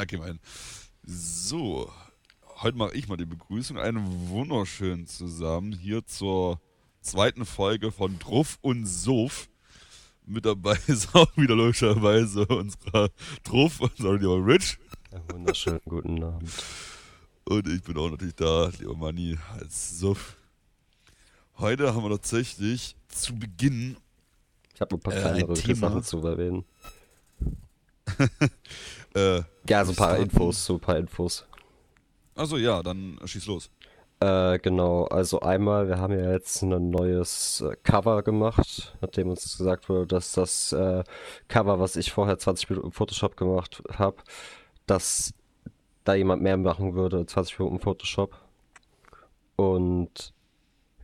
Mein. So, heute mache ich mal die Begrüßung. Einen wunderschönen zusammen hier zur zweiten Folge von Druff und Sof. Mit dabei ist auch wieder logischerweise unser Druff, unser lieber Rich. Ja, wunderschönen guten Abend. Und ich bin auch natürlich da, lieber Manni, als Sof. Heute haben wir tatsächlich zu Beginn. Ich habe ein paar Äh, kleinere ein Thema. Sachen zu erwähnen. Äh, Ja, so ein paar. Infos, so ein paar Infos. also ja, dann schieß los. Äh, genau, also einmal, wir haben ja jetzt ein neues äh, Cover gemacht, nachdem uns gesagt wurde, dass das äh, Cover, was ich vorher 20 Minuten im Photoshop gemacht habe, dass da jemand mehr machen würde, 20 Minuten im Photoshop. Und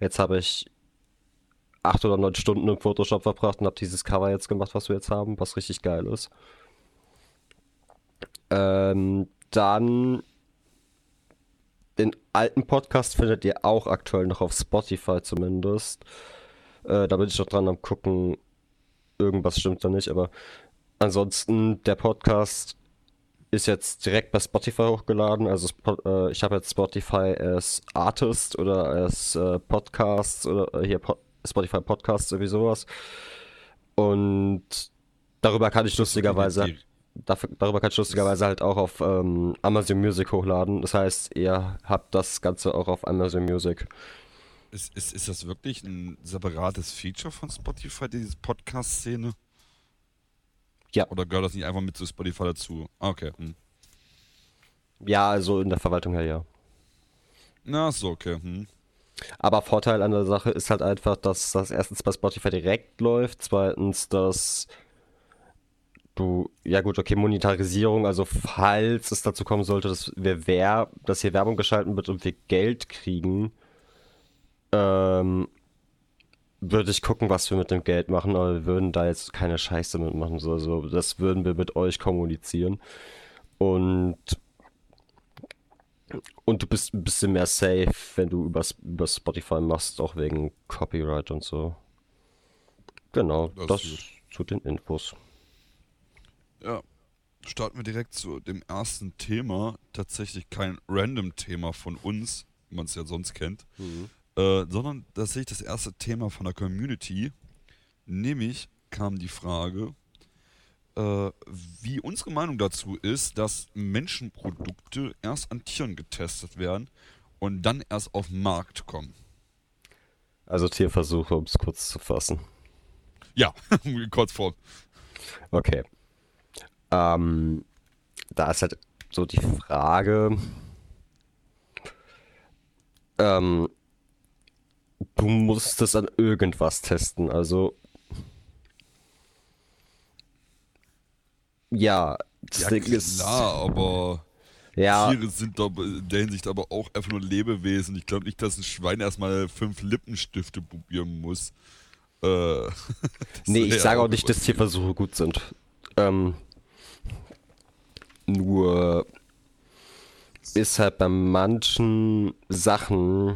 jetzt habe ich acht oder neun Stunden im Photoshop verbracht und habe dieses Cover jetzt gemacht, was wir jetzt haben, was richtig geil ist. Ähm, dann den alten Podcast findet ihr auch aktuell noch auf Spotify zumindest. Äh, da bin ich noch dran am gucken. Irgendwas stimmt da nicht, aber ansonsten der Podcast ist jetzt direkt bei Spotify hochgeladen. Also äh, ich habe jetzt Spotify als Artist oder als äh, Podcasts oder äh, hier Po- Spotify Podcasts irgendwie sowas. Und darüber kann ich lustigerweise Dafür, darüber kann ich lustigerweise halt auch auf ähm, Amazon Music hochladen. Das heißt, ihr habt das Ganze auch auf Amazon Music. Ist, ist, ist das wirklich ein separates Feature von Spotify, diese Podcast-Szene? Ja. Oder gehört das nicht einfach mit zu Spotify dazu? Ah, okay. Hm. Ja, also in der Verwaltung her, ja. Na, so, okay. Hm. Aber Vorteil an der Sache ist halt einfach, dass das erstens bei Spotify direkt läuft, zweitens, dass du, ja gut, okay, Monetarisierung, also falls es dazu kommen sollte, dass wir wer, dass hier Werbung geschalten wird und wir Geld kriegen, ähm, würde ich gucken, was wir mit dem Geld machen, aber wir würden da jetzt keine Scheiße mitmachen, so, also das würden wir mit euch kommunizieren und und du bist ein bisschen mehr safe, wenn du über, über Spotify machst, auch wegen Copyright und so. Genau, Das das, zu den Infos. Ja. Starten wir direkt zu dem ersten Thema. Tatsächlich kein Random-Thema von uns, wie man es ja sonst kennt, äh, sondern tatsächlich das erste Thema von der Community. Nämlich kam die Frage, äh, wie unsere Meinung dazu ist, dass Menschenprodukte erst an Tieren getestet werden und dann erst auf den Markt kommen. Also Tierversuche, um es kurz zu fassen. Ja, kurz vor. Okay. Ähm, da ist halt so die Frage, ähm, du musst es an irgendwas testen, also ja, das Ja, Ding ist, klar, aber ja, Tiere sind doch in der Hinsicht aber auch einfach nur Lebewesen. Ich glaube nicht, dass ein Schwein erstmal fünf Lippenstifte probieren muss. Äh, Nee, ich sage auch nicht, dass. Tierversuche gut sind. Ähm, nur ist halt bei manchen Sachen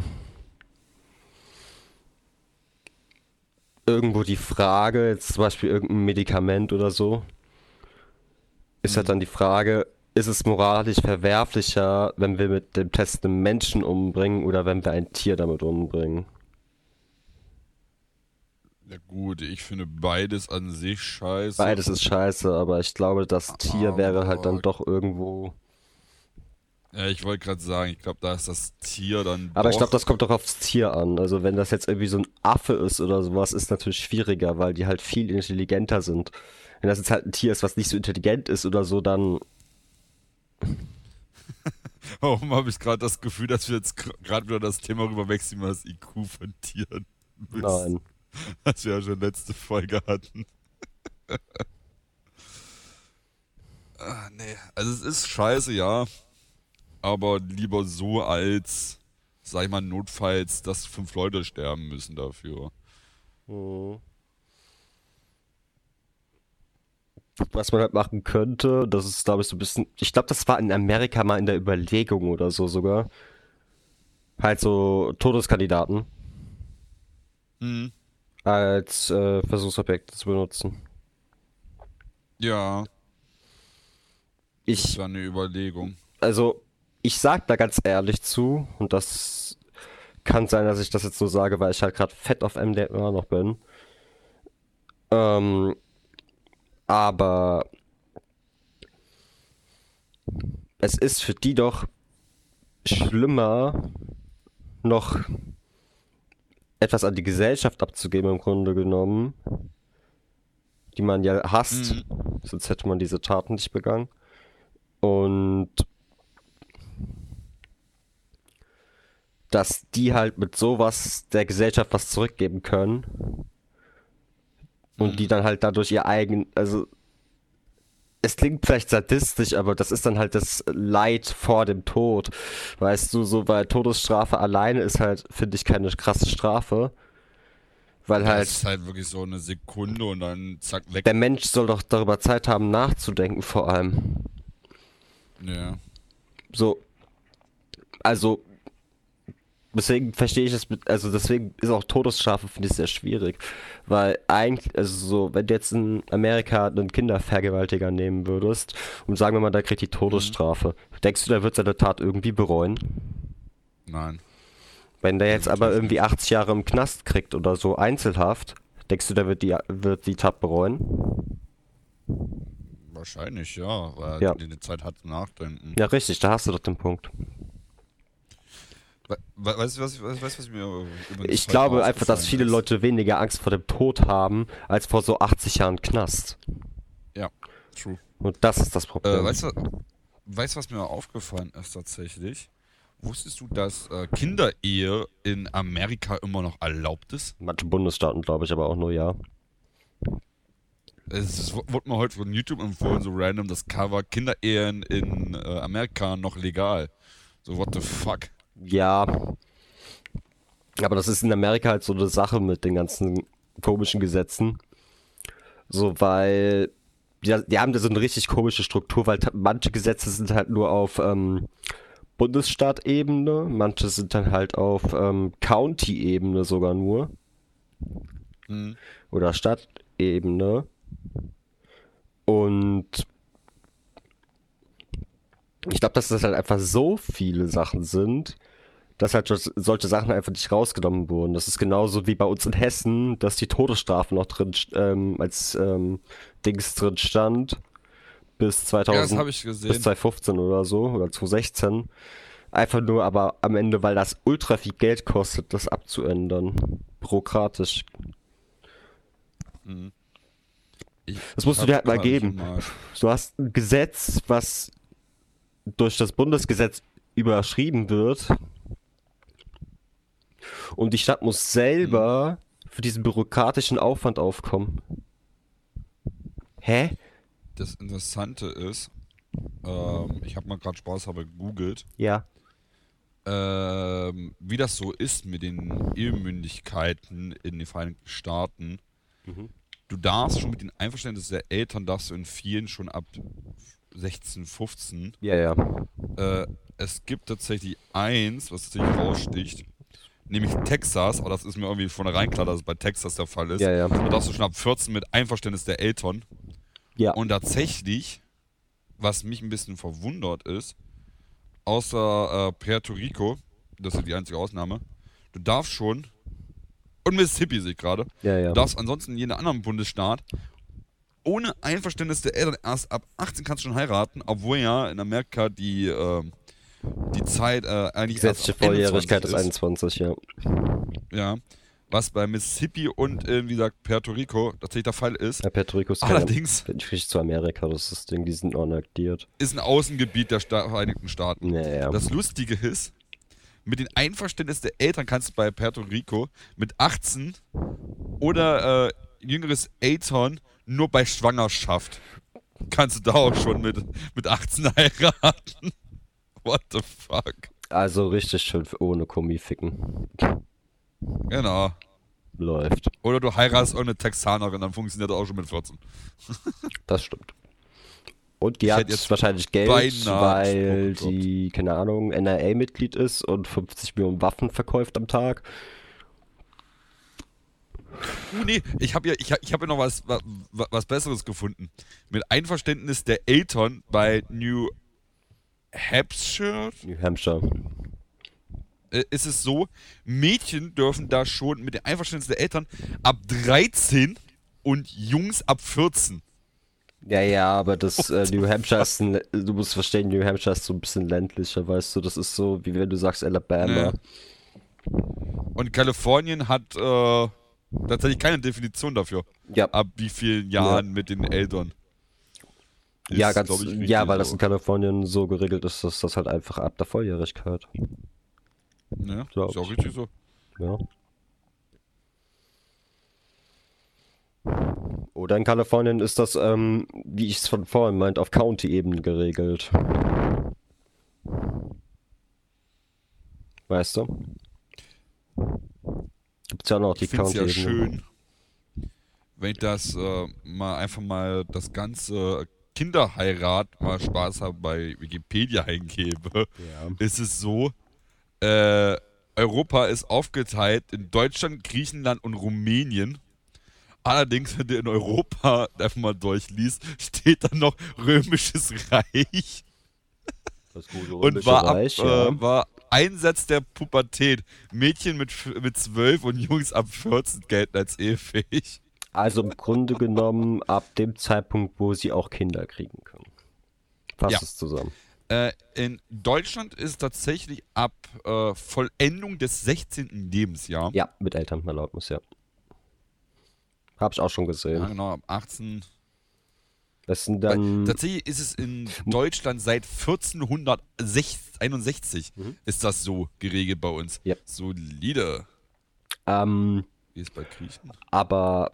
irgendwo die Frage, jetzt zum Beispiel irgendein Medikament oder so, ist halt dann die Frage, ist es moralisch verwerflicher, wenn wir mit dem Test einen Menschen umbringen oder wenn wir ein Tier damit umbringen? Ja gut, ich finde beides an sich scheiße. Beides ist scheiße, aber ich glaube, das Tier wäre halt dann Aber- doch irgendwo. Ja, ich wollte gerade sagen, ich glaube, da ist das Tier dann Aber ich glaube, das kommt doch aufs Tier an. Also wenn das jetzt irgendwie so ein Affe ist oder sowas, ist natürlich schwieriger, weil die halt viel intelligenter sind. Wenn das jetzt halt ein Tier ist, was nicht so intelligent ist oder so, dann. Warum habe ich gerade das Gefühl, dass wir jetzt gerade wieder das Thema rüber wechseln, das IQ von Tieren müssen, Nein. was wir ja schon letzte Folge hatten. ah, nee, also es ist scheiße, ja, aber lieber so als, sag ich mal, notfalls, dass fünf Leute sterben müssen dafür. Was man halt machen könnte, das ist, glaube ich, so ein bisschen. Ich glaube, das war in Amerika mal in der Überlegung oder so sogar. Halt so Todeskandidaten Mhm. Als äh, Versuchsobjekte zu benutzen. Ja. Das Ich, war eine Überlegung. also, ich sag da ganz ehrlich zu, und das kann sein, dass ich das jetzt so sage, weil ich halt gerade fett auf MDMA noch bin. Ähm, aber es ist für die doch schlimmer, noch etwas an die Gesellschaft abzugeben, im Grunde genommen, die man ja hasst, Mhm. sonst hätte man diese Taten nicht begangen. Und dass die halt mit sowas der Gesellschaft was zurückgeben können und die dann halt dadurch ihr eigen, also es klingt vielleicht sadistisch, aber das ist dann halt das Leid vor dem Tod. Weißt du, so weil Todesstrafe alleine ist halt, finde ich, keine krasse Strafe. Weil Das halt ist halt wirklich so eine Sekunde und dann zack, weg. der Mensch soll doch darüber Zeit haben, nachzudenken, vor allem. Ja. So, also, deswegen verstehe ich es, also deswegen ist auch Todesstrafe, finde ich, sehr schwierig. Weil eigentlich, also so, wenn du jetzt in Amerika einen Kindervergewaltiger nehmen würdest und sagen wir mal, der kriegt die Todesstrafe, denkst du, der wird seine Tat irgendwie bereuen? Nein. Wenn der jetzt aber irgendwie 80 Jahre im Knast kriegt oder so Einzelhaft, denkst du, der wird die, wird die Tat bereuen? Wahrscheinlich, ja. Weil Ja. die eine Zeit hat zum Nachdenken. Ja, richtig, da hast du doch den Punkt. We we weißt du, was, ich- weißt, du, was mir Ich glaube einfach, dass viele ist? Leute weniger Angst vor dem Tod haben, als vor so 80 Jahren Knast. Ja, true. Und das ist das Problem. Äh, weißt du, weißt, was mir aufgefallen ist tatsächlich? Wusstest du, dass äh, Kinderehe in Amerika immer noch erlaubt ist? Manche Bundesstaaten, glaube ich, aber auch nur ja. Es ist- wurde mir heute von YouTube empfohlen, so random, das Cover Kinderehen in äh, Amerika noch legal. So, what the fuck? Ja. Aber das ist in Amerika halt so eine Sache mit den ganzen komischen Gesetzen. So, weil die, die haben da so eine richtig komische Struktur, weil manche Gesetze sind halt nur auf ähm, Bundesstaatebene, manche sind dann halt auf ähm, County-Ebene sogar nur. Hm. oder Stadtebene. Und ich glaube, dass das halt einfach so viele Sachen sind, dass halt solche Sachen einfach nicht rausgenommen wurden. Das ist genauso wie bei uns in Hessen, dass die Todesstrafe noch drin ähm, als ähm, Dings drin stand bis 2000 Ja, bis gesehen. 2015 oder so oder 2016. Einfach nur aber am Ende, weil das ultra viel Geld kostet, das abzuändern. Bürokratisch. Ich, Das musst du dir halt mal geben. mal- Du hast ein Gesetz, was durch das Bundesgesetz überschrieben wird. Und die Stadt muss selber für diesen bürokratischen Aufwand aufkommen. Hä? Das Interessante ist, ähm, ich habe mal gerade Spaß habe gegoogelt, Ja. ähm, wie das so ist mit den Ehemündigkeiten in den Vereinigten Staaten. Mhm. Du darfst schon mit den Einverständnis der Eltern, darfst du in vielen schon ab 16, 15. Ja, ja. Äh, es gibt tatsächlich eins, was tatsächlich raussticht, nämlich Texas, aber das ist mir irgendwie von vornherein klar, dass es bei Texas der Fall ist. Ja, ja. Da darfst du schon ab 14 mit Einverständnis der Eltern. Ja. Und tatsächlich, was mich ein bisschen verwundert ist, außer äh, Puerto Rico, das ist die einzige Ausnahme, du darfst schon, und Mississippi sehe ich gerade, Ja, ja. du darfst ansonsten in jedem anderen Bundesstaat ohne Einverständnis der Eltern erst ab 18 kannst du schon heiraten, obwohl ja in Amerika die, ähm, die Zeit äh, eigentlich Gesetzliche ab 21 Volljährigkeit ist 21, ja. Ja. Was bei Mississippi und, äh, wie gesagt, Puerto Rico tatsächlich der Fall ist. ja Puerto Rico ist Allerdings bin ich zu Amerika, das ist das Ding, die sind noch annektiert. ist ein Außengebiet der Sta Vereinigten Staaten. Ja, ja. Das Lustige ist, mit dem Einverständnis der Eltern kannst du bei Puerto Rico mit 18 oder äh, jüngeres Eltern nur bei Schwangerschaft kannst du da auch schon mit, mit 18 heiraten. What the fuck? Also richtig schön ohne Kommi ficken. Genau. Läuft. Oder du heiratest irgendeine Texanerin, dann funktioniert das auch schon mit 14. Das stimmt. Und die hat jetzt wahrscheinlich Geld, weil gedroppt. die, keine Ahnung, NRA-Mitglied ist und 50 Millionen Waffen verkauft am Tag. Uh, nee, ich habe ja, ich hab, ich hab ja noch was, was, was Besseres gefunden. Mit Einverständnis der Eltern bei New Hampshire New Hampshire. äh, ist es so, Mädchen dürfen da schon mit dem Einverständnis der Eltern ab 13 und Jungs ab 14. Ja, ja, aber das äh, New Hampshire ist ein, du musst verstehen, New Hampshire ist so ein bisschen ländlicher, weißt du, das ist so, wie wenn du sagst Alabama. Nee. Und Kalifornien hat äh, tatsächlich keine Definition dafür, Ja, ab wie vielen Jahren mit den Eltern. Ja, Ist, ganz, glaub ich, ja, weil das so. in Kalifornien so geregelt ist, dass das halt einfach ab der Volljährigkeit. Ja, glaub ist auch ich. richtig so. Ja. Oder in Kalifornien ist das, ähm, wie ich es von vorhin meint, auf County-Ebene geregelt. Weißt du? Gibt's ja noch die Ich es ja County-Ebene. schön, wenn ich das äh, mal einfach mal das ganze Kinderheirat mal Spaß habe bei Wikipedia eingebe, Ja. ist es so, äh, Europa ist aufgeteilt in Deutschland, Griechenland und Rumänien. Allerdings, wenn du in Europa einfach mal durchliest, steht dann noch Römisches Reich Das gute und Römische war, ab, Reich, ja. äh, war Einsatz der Pubertät. Mädchen mit, mit 12 und Jungs ab 14 gelten als ehefähig. Also im Grunde genommen ab dem Zeitpunkt, wo sie auch Kinder kriegen können. Fasst Ja. es zusammen. Äh, in Deutschland ist es tatsächlich ab äh, Vollendung des 16. Lebensjahr. Ja, mit Elternerlaubnis, ja. Hab ich auch schon Ja, gesehen. genau, ab 18. Das sind Weil dann. tatsächlich ist es in Deutschland seit 1461 ist das so geregelt bei uns. Ja. Solide. Ähm, Wie ist bei Griechen? aber.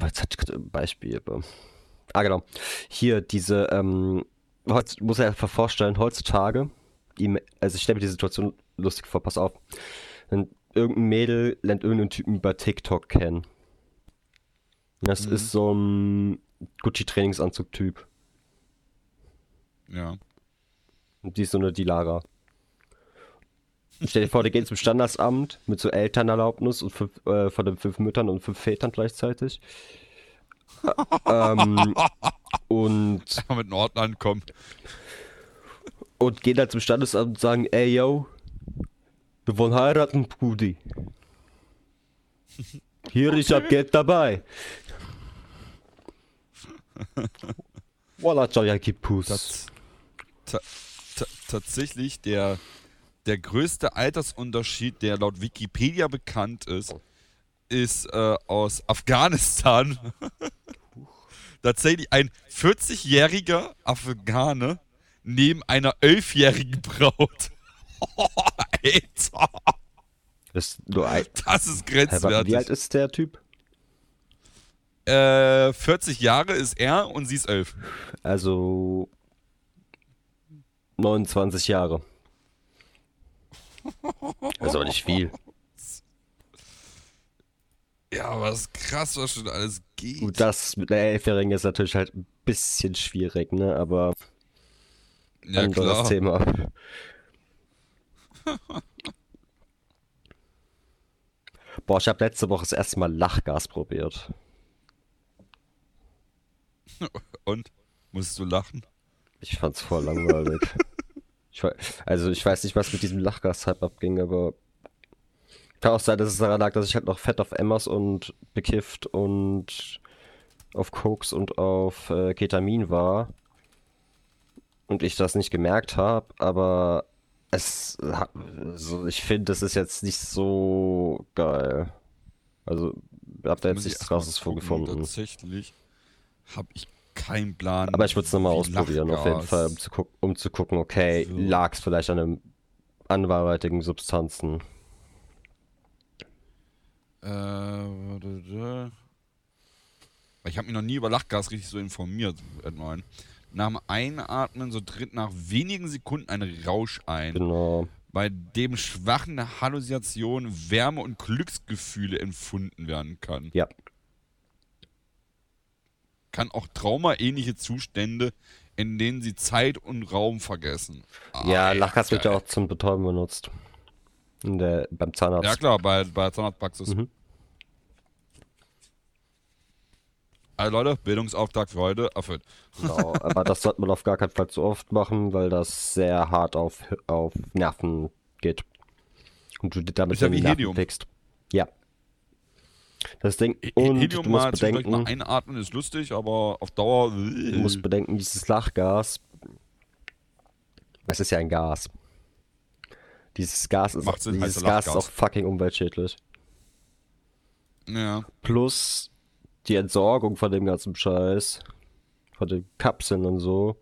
Was hatte ich gerade ein Beispiel? aber- Ah, genau. Hier, diese, ähm, heutz, muss er einfach vorstellen, heutzutage, also ich stelle mir die Situation lustig vor, pass auf. Wenn irgendein Mädel lernt irgendeinen Typen über TikTok kennen. Das Mhm. ist so ein Gucci-Trainingsanzug-Typ. Ja. Und die ist so eine Dilara. Stell dir vor, die gehen zum Standesamt mit so Elternerlaubnis und fünf, äh, von den fünf Müttern und fünf Vätern gleichzeitig. ähm, und, Mal mit Norden ankommen. und gehen dann zum Standesamt und sagen, ey yo, wir wollen heiraten, Brudi. Hier, ich hab Geld dabei. Walla. Das, ta, ta, tatsächlich der, der größte Altersunterschied, der laut Wikipedia bekannt ist, ist äh, aus Afghanistan. tatsächlich ein 40-jähriger Afghane neben einer 11-jährigen Braut. Alter, Das ist nur ein, das ist grenzwertig. wie alt ist der Typ? Äh, 40 Jahre ist er und sie ist 11. Also 29 Jahre. Das ist aber nicht viel. Ja, aber das ist krass, was schon alles geht. Gut, das mit der Elfjährigen ist natürlich halt ein bisschen schwierig, ne? Aber ja, anderes klar. Thema. Boah, ich habe letzte Woche das erste Mal Lachgas probiert. Und? Musstest du lachen? Ich fand's voll langweilig. ich, also ich weiß nicht, was mit diesem Lachgas-Hype abging, aber kann auch sein, dass es daran lag, dass ich halt noch fett auf Emmers und bekifft und auf Koks und auf äh, Ketamin war und ich das nicht gemerkt habe, aber es also ich finde, das ist jetzt nicht so geil. Also hab da jetzt nichts krasses vorgefunden. Tatsächlich habe ich keinen Plan. Aber ich würde es nochmal ausprobieren, auf jeden Fall, um zu, guck um zu gucken, okay, So. lag es vielleicht an einem anderweitigen Substanzen. Äh, ich habe mich noch nie über Lachgas richtig so informiert. Edmund. Nach dem Einatmen so tritt nach wenigen Sekunden ein Rausch ein, Genau. bei dem schwachen Halluzinationen, Wärme und Glücksgefühle empfunden werden kann. Ja. Kann auch traumaähnliche Zustände, in denen sie Zeit und Raum vergessen. Ja, Ah, Lachgas wird ja auch zum Betäuben benutzt. In der, beim Zahnarzt. Ja klar, bei, bei Zahnarztpraxis. Mhm. Also Leute, Bildungsauftrag für heute erfüllt. Genau, aber das sollte man auf gar keinen Fall zu oft machen, weil das sehr hart auf, auf Nerven geht. Und du damit Ist ja wie Nerven Helium. pickst. Ja. Das Ding, und Helium du musst bedenken, mal einatmen ist lustig, aber auf Dauer. du musst bedenken, dieses Lachgas, es ist ja ein Gas. Dieses Gas ist, Macht Sinn, dieses Gas ist auch fucking umweltschädlich. Ja. Plus die Entsorgung von dem ganzen Scheiß, von den Kapseln und so,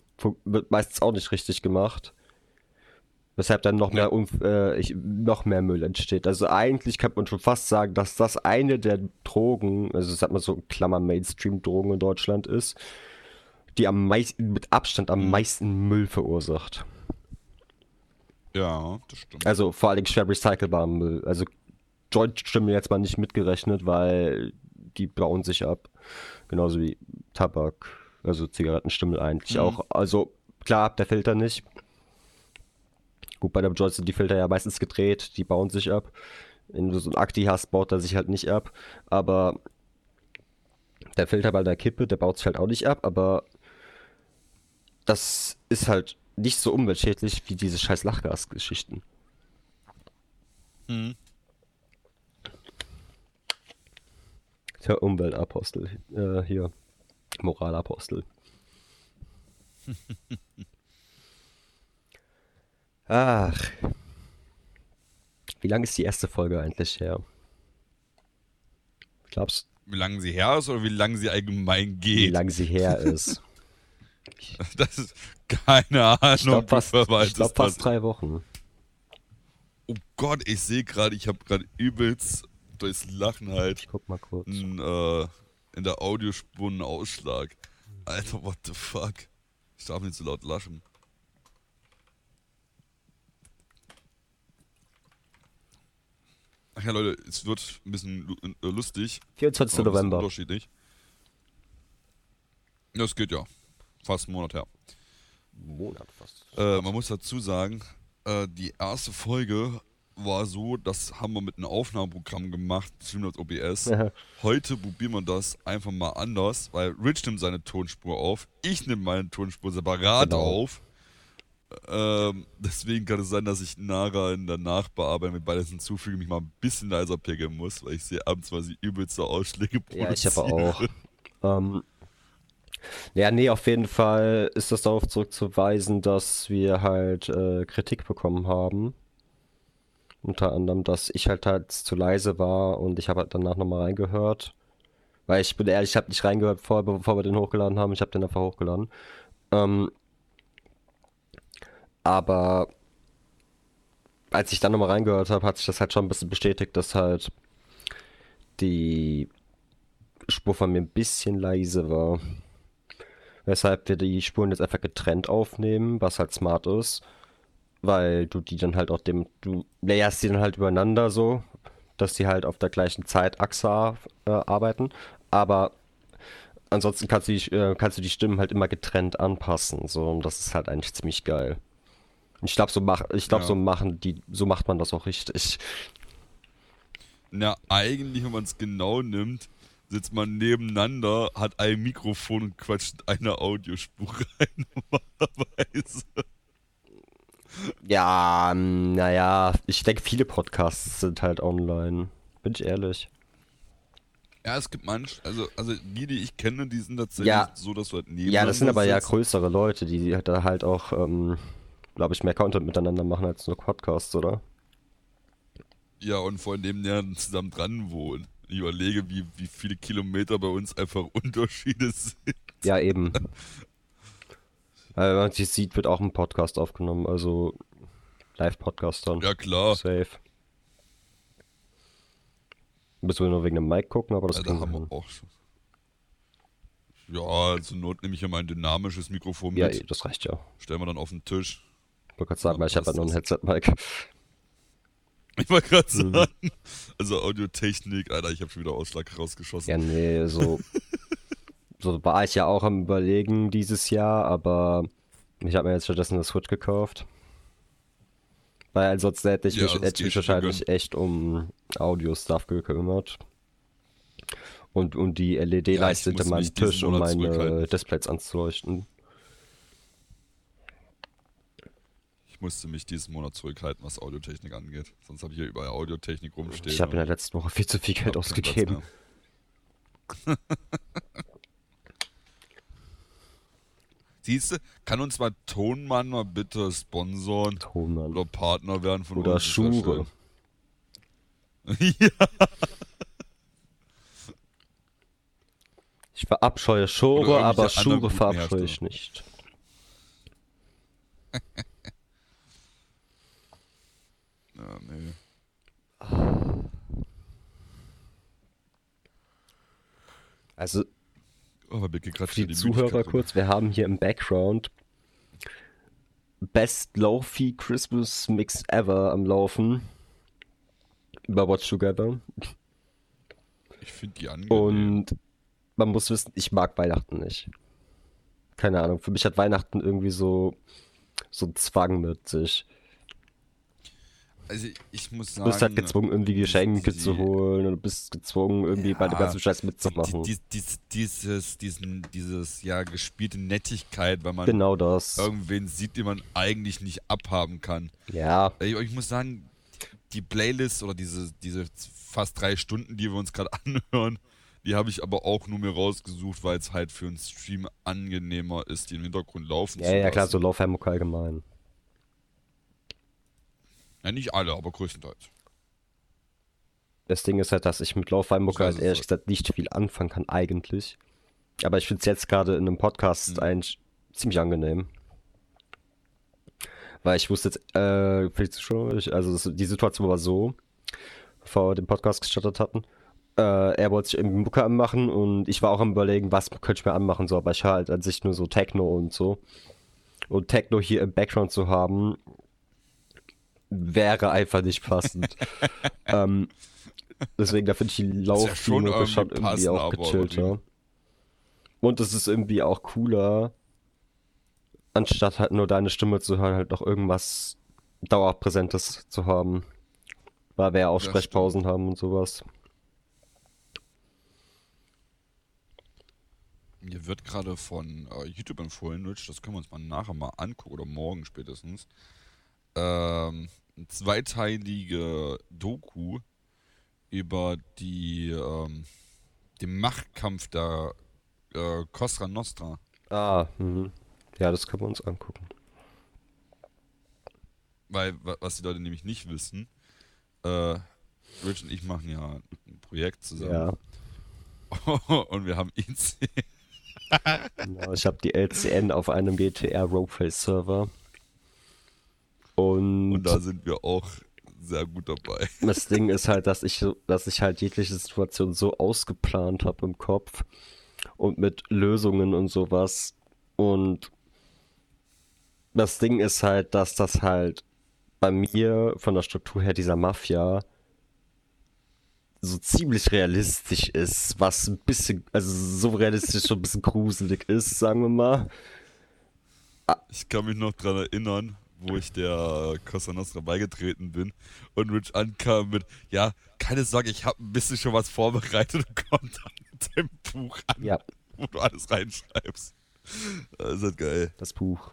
wird meistens auch nicht richtig gemacht. Weshalb dann noch mehr, äh, ich, noch mehr Müll entsteht. Also eigentlich kann man schon fast sagen, dass das eine der Drogen, also das hat man so Klammer Mainstream-Drogen in Deutschland ist, die am meisten, mit Abstand am meisten Müll verursacht. Ja, das stimmt. Also vor allem schwer recycelbaren Müll. Also Joint-Stimmen jetzt mal nicht mitgerechnet, weil die bauen sich ab. Genauso wie Tabak, also Zigarettenstimmel eigentlich Mhm. auch. Also klar, der Filter nicht. Gut, bei der Joint sind die Filter ja meistens gedreht, die bauen sich ab. Wenn du so einen Akti hast, baut er sich halt nicht ab. Aber der Filter bei der Kippe, der baut sich halt auch nicht ab, aber das ist halt nicht so umweltschädlich wie diese scheiß Lachgasgeschichten. Mhm. Der Umweltapostel. Äh, hier. Moralapostel. Ach. Wie lange ist die erste Folge eigentlich her? Glaubst Wie lange sie her ist oder wie lange sie allgemein wie geht? lange sie her ist? Das ist keine Ahnung. Ich glaube fast, ich glaub fast drei Wochen. Oh Gott, ich sehe gerade, ich habe gerade übelst durchs Lachen halt Ich guck mal kurz. n, äh, in der Audiospur einen Ausschlag. Alter, what the fuck? Ich darf nicht so laut lachen. Ach ja, Leute, es wird ein bisschen äh, lustig. 24. aber ein bisschen November. Unterschiedlich. Das geht ja. Fast einen Monat her. Monat fast. Äh, man muss dazu sagen, äh, die erste Folge war so, das haben wir mit einem Aufnahmeprogramm gemacht, als OBS. Ja. Heute probieren wir das einfach mal anders, weil Rich nimmt seine Tonspur auf, ich nehme meine Tonspur separat Genau. auf. Ähm, deswegen kann es sein, dass ich nachher in der Nachbearbeitung mit beides hinzufüge, mich mal ein bisschen leiser pegeln muss, weil ich sehe abends mal die übelste Ausschläge Ja, ich aber produziere. auch. Ähm, ja, nee, auf jeden Fall ist das darauf zurückzuweisen, dass wir halt äh, Kritik bekommen haben. Unter anderem, dass ich halt halt zu leise war und ich habe halt danach nochmal reingehört. Weil ich bin ehrlich, ich habe nicht reingehört, bevor, bevor wir den hochgeladen haben. Ich habe den einfach hochgeladen. Ähm, aber als ich dann nochmal reingehört habe, hat sich das halt schon ein bisschen bestätigt, dass halt die Spur von mir ein bisschen leise war. Weshalb wir die Spuren jetzt einfach getrennt aufnehmen, was halt smart ist. Weil du die dann halt auch dem, du layerst die dann halt übereinander so, dass die halt auf der gleichen Zeitachse äh, arbeiten. Aber ansonsten kannst du, die, äh, kannst du die Stimmen halt immer getrennt anpassen. So, und das ist halt eigentlich ziemlich geil. Ich glaube, so, mach, ich glaub, Ja. so, machen die, so macht man das auch richtig. Na, eigentlich, wenn man es genau nimmt, sitzt man nebeneinander, hat ein Mikrofon und quatscht eine Audiospur rein normalerweise. Ja, naja, ich denke, viele Podcasts sind halt online. Bin ich ehrlich. Ja, es gibt manch, also, also die, die ich kenne, die sind tatsächlich Ja. so, dass du halt Ja, das sind aber ja sitzt. größere Leute, die da halt auch, ähm, glaube ich, mehr Content miteinander machen als nur Podcasts, oder? Ja, und vor allem ja zusammen dran wohnen. Ich überlege, wie, wie viele Kilometer bei uns einfach Unterschiede sind. Ja, eben. Weil wenn man sich sieht, wird auch ein Podcast aufgenommen, also Live-Podcast dann. Ja, klar. Safe. Müssen wir nur wegen dem Mic gucken, aber das kriegen wir haben wir auch schon. Ja, zur Not nehme ich ja mein dynamisches Mikrofon Ja, mit. das reicht ja. Stellen wir dann auf den Tisch. Ich wollte gerade sagen, Ja, weil ich habe halt passt nur ein. Headset-Mic. Ich wollte gerade Mhm. sagen. Also Audiotechnik, Alter, ich habe schon wieder Ausschlag rausgeschossen. Ja, nee, so, so war ich ja auch am Überlegen dieses Jahr, aber ich habe mir jetzt stattdessen eine Switch gekauft. Weil ansonsten hätte ich Ja, mich, hätte mich wahrscheinlich echt um Audio-Stuff gekümmert. Und, und die LED-Leiste ich hinter meinem Tisch, um meine. Displays anzuleuchten. Ich musste mich diesen Monat zurückhalten, was Audiotechnik angeht. Sonst habe ich hier überall Audiotechnik rumstehen. Ich habe in der letzten Woche viel zu viel Geld ausgegeben. Siehst du, kann uns mal Tonmann mal bitte sponsoren Tonmann. oder Partner werden von Oder uns? Schure. schön. ja, Ich verabscheue Oder Schure, irgendwelche aber guten verabscheue ich nicht. ja, nee. Also Oh, für die Zuhörer kurz, wir haben hier im Background Best Lofi Christmas Mix Ever am Laufen. Über Watch Together. Ich finde die angenehm. Und man muss wissen, ich mag Weihnachten nicht. Keine Ahnung, für mich hat Weihnachten irgendwie so, so einen Zwang mit sich. Also ich muss Du sagen, bist halt gezwungen, irgendwie Geschenke die- zu holen und du bist gezwungen, irgendwie bei dem Ja, ganzen Scheiß die, mitzumachen. die, dies, dieses, diesen, dieses ja gespielte Nettigkeit, weil man genau das. irgendwen sieht, den man eigentlich nicht abhaben kann. Ja, Ich, ich muss sagen, die Playlist oder diese, diese fast drei Stunden, die wir uns gerade anhören, die habe ich aber auch nur mir rausgesucht, weil es halt für einen Stream angenehmer ist, die im Hintergrund laufen ja, zu ja, klar, lassen. so Laufheimmuck allgemein. Ja, nicht alle, aber größtenteils. Das Ding ist halt, dass ich mit weiß halt ehrlich halt. gesagt nicht viel anfangen kann, eigentlich. Aber ich finde es jetzt gerade in einem Podcast Hm. eigentlich ziemlich angenehm. Weil ich wusste jetzt, äh, für die Zuschauer, ich, also das, die Situation war so, bevor wir den Podcast gestartet hatten. Äh, er wollte sich irgendwie Mucke anmachen und ich war auch am überlegen, was könnte ich mir anmachen, so, aber ich halt an sich nur so Techno und so. Und Techno hier im Background zu haben, wäre einfach nicht passend. ähm, deswegen, da finde ich die Laufmucke irgendwie schon irgendwie passend, auch gechillter. Und es ist irgendwie auch cooler, anstatt halt nur deine Stimme zu hören, halt noch irgendwas Dauerpräsentes zu haben. Weil wir ja auch Das Sprechpausen haben und sowas. Mir wird gerade von äh, YouTube empfohlen, Rich, das können wir uns mal nachher mal angucken oder morgen spätestens. Ähm, zweiteilige Doku über die, ähm, den Machtkampf der äh, Costa Nostra. Ah, mhm. Ja, das können wir uns angucken. Weil, wa- was die Leute nämlich nicht wissen, äh, Rich und ich machen ja ein Projekt zusammen. Ja, und wir haben IC. genau. Ich habe die LCN auf einem GTR Roleplay-Server. Und, Und da sind wir auch sehr gut dabei. das Ding ist halt, dass ich, so- dass ich halt jegliche Situation so ausgeplant habe im Kopf und mit Lösungen und sowas. Und das Ding ist halt, dass das halt bei mir von der Struktur her dieser Mafia so ziemlich realistisch ist, was ein bisschen, also so realistisch schon ein bisschen gruselig ist, sagen wir mal. Ich kann mich noch dran erinnern, wo ich der Costa Nostra beigetreten bin und Rich ankam mit, ja, keine Sorge, ich habe ein bisschen schon was vorbereitet und kommt dann mit dem Buch an, Ja, wo du alles reinschreibst. Das ist halt geil. das Buch.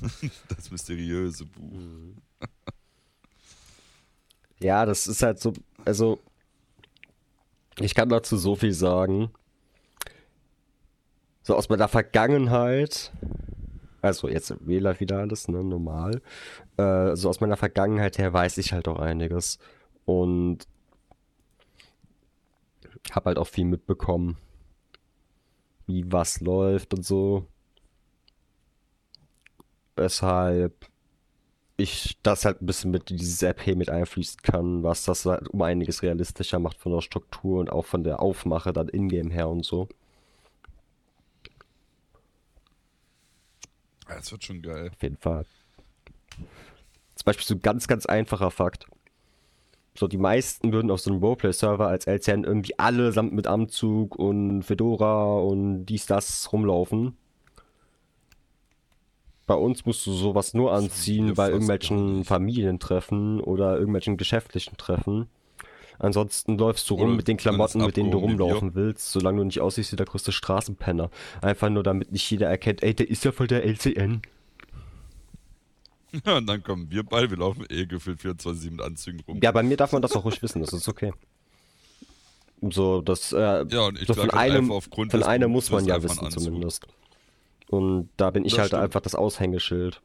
Das mysteriöse Buch. Ja, das ist halt so, also ich kann dazu so viel sagen. So aus meiner Vergangenheit, also jetzt im Life wieder alles, ne, normal. Äh, so aus meiner Vergangenheit her weiß ich halt auch einiges und hab halt auch viel mitbekommen, wie was läuft und so. Weshalb ich das halt ein bisschen mit dieses RP mit einfließen kann, was das halt um einiges realistischer macht von der Struktur und auch von der Aufmache dann in-game her und so. Das wird schon geil. Auf jeden Fall. Zum Beispiel so ein ganz, ganz einfacher Fakt. So, die meisten würden auf so einem Roleplay-Server als LCN irgendwie allesamt mit Anzug und Fedora und dies, das rumlaufen. Bei uns musst du sowas nur anziehen bei irgendwelchen. Familientreffen oder irgendwelchen geschäftlichen Treffen. Ansonsten läufst du rum Oder mit den Klamotten, mit denen du rumlaufen willst, solange du nicht aussiehst wie der größte Straßenpenner. Einfach nur damit nicht jeder erkennt, ey, der ist ja voll der LCN. Ja, und dann kommen wir beide, wir laufen eh gefühlt 24 mit Anzügen rum. Ja, bei mir darf man das auch ruhig wissen, das ist okay. So, das, äh, Ja, und ich so von halt einem, von einem muss man ja wissen zumindest. Und da bin ich Das halt stimmt. einfach das Aushängeschild.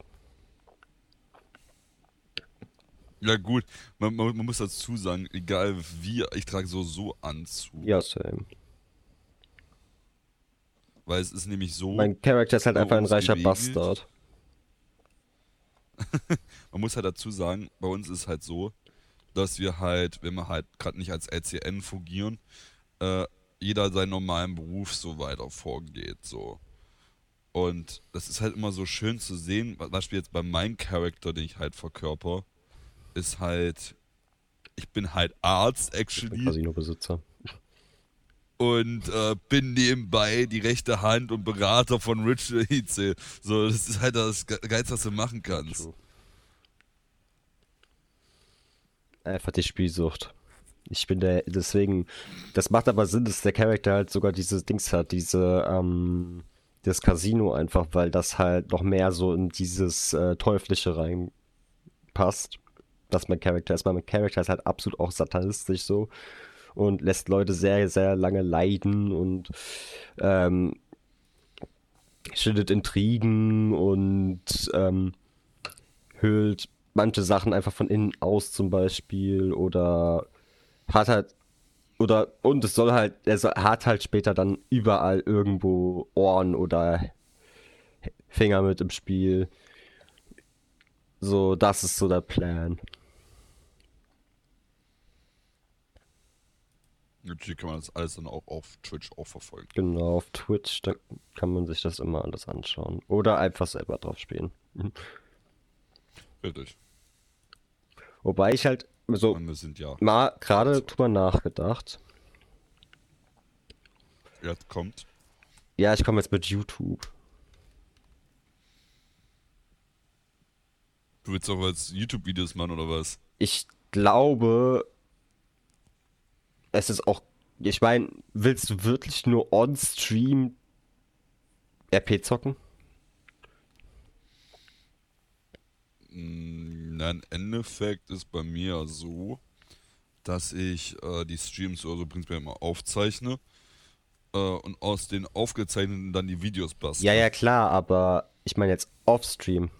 Ja gut, man, man, man muss dazu sagen, egal wie, ich trage so so Anzug. Ja, same. Weil es ist nämlich so, Mein Charakter ist halt einfach ein reicher geregelt. Bastard. man muss halt dazu sagen, bei uns ist halt so, dass wir halt, wenn wir halt gerade nicht als LCN fungieren, äh, jeder seinen normalen Beruf so weiter vorgeht, so. Und das ist halt immer so schön zu sehen, zum Beispiel jetzt bei meinem Charakter, den ich halt verkörper, ist halt, ich bin halt Arzt, actually, Casino-Besitzer. und äh, bin nebenbei die rechte Hand und Berater von Rich Ezel. So, das ist halt das Ge- Geilste, was du machen kannst. Einfach die Spielsucht. Ich bin der, deswegen, das macht aber Sinn, dass der Charakter halt sogar diese Dings hat, diese, ähm, das Casino einfach, weil das halt noch mehr so in dieses äh, Teuflische reinpasst. Was mein Charakter ist, weil mein Charakter ist halt absolut auch satanistisch so und lässt Leute sehr, sehr lange leiden und ähm, schüttet Intrigen und ähm, hüllt manche Sachen einfach von innen aus zum Beispiel oder hat halt oder und es soll halt er soll, hat halt später dann überall irgendwo Ohren oder Finger mit im Spiel. So, das ist so der Plan. Natürlich kann man das alles dann auch auf Twitch auch verfolgen. Genau, auf Twitch, da kann man sich das immer alles anschauen. Oder einfach selber drauf spielen. Richtig. Wobei ich halt so Und wir sind ja, mal gerade drüber nachgedacht. jetzt kommt. Ja, ich komme jetzt mit YouTube. Du willst auch als YouTube-Videos machen oder was? Ich glaube, es ist auch. Ich meine, willst du wirklich nur on-stream RP zocken? Mm, Na, im Endeffekt ist bei mir so, dass ich äh, die Streams oder so prinzipiell immer aufzeichne äh, und aus den aufgezeichneten dann die Videos bastle. Ja, ja, klar, aber ich meine jetzt off-stream.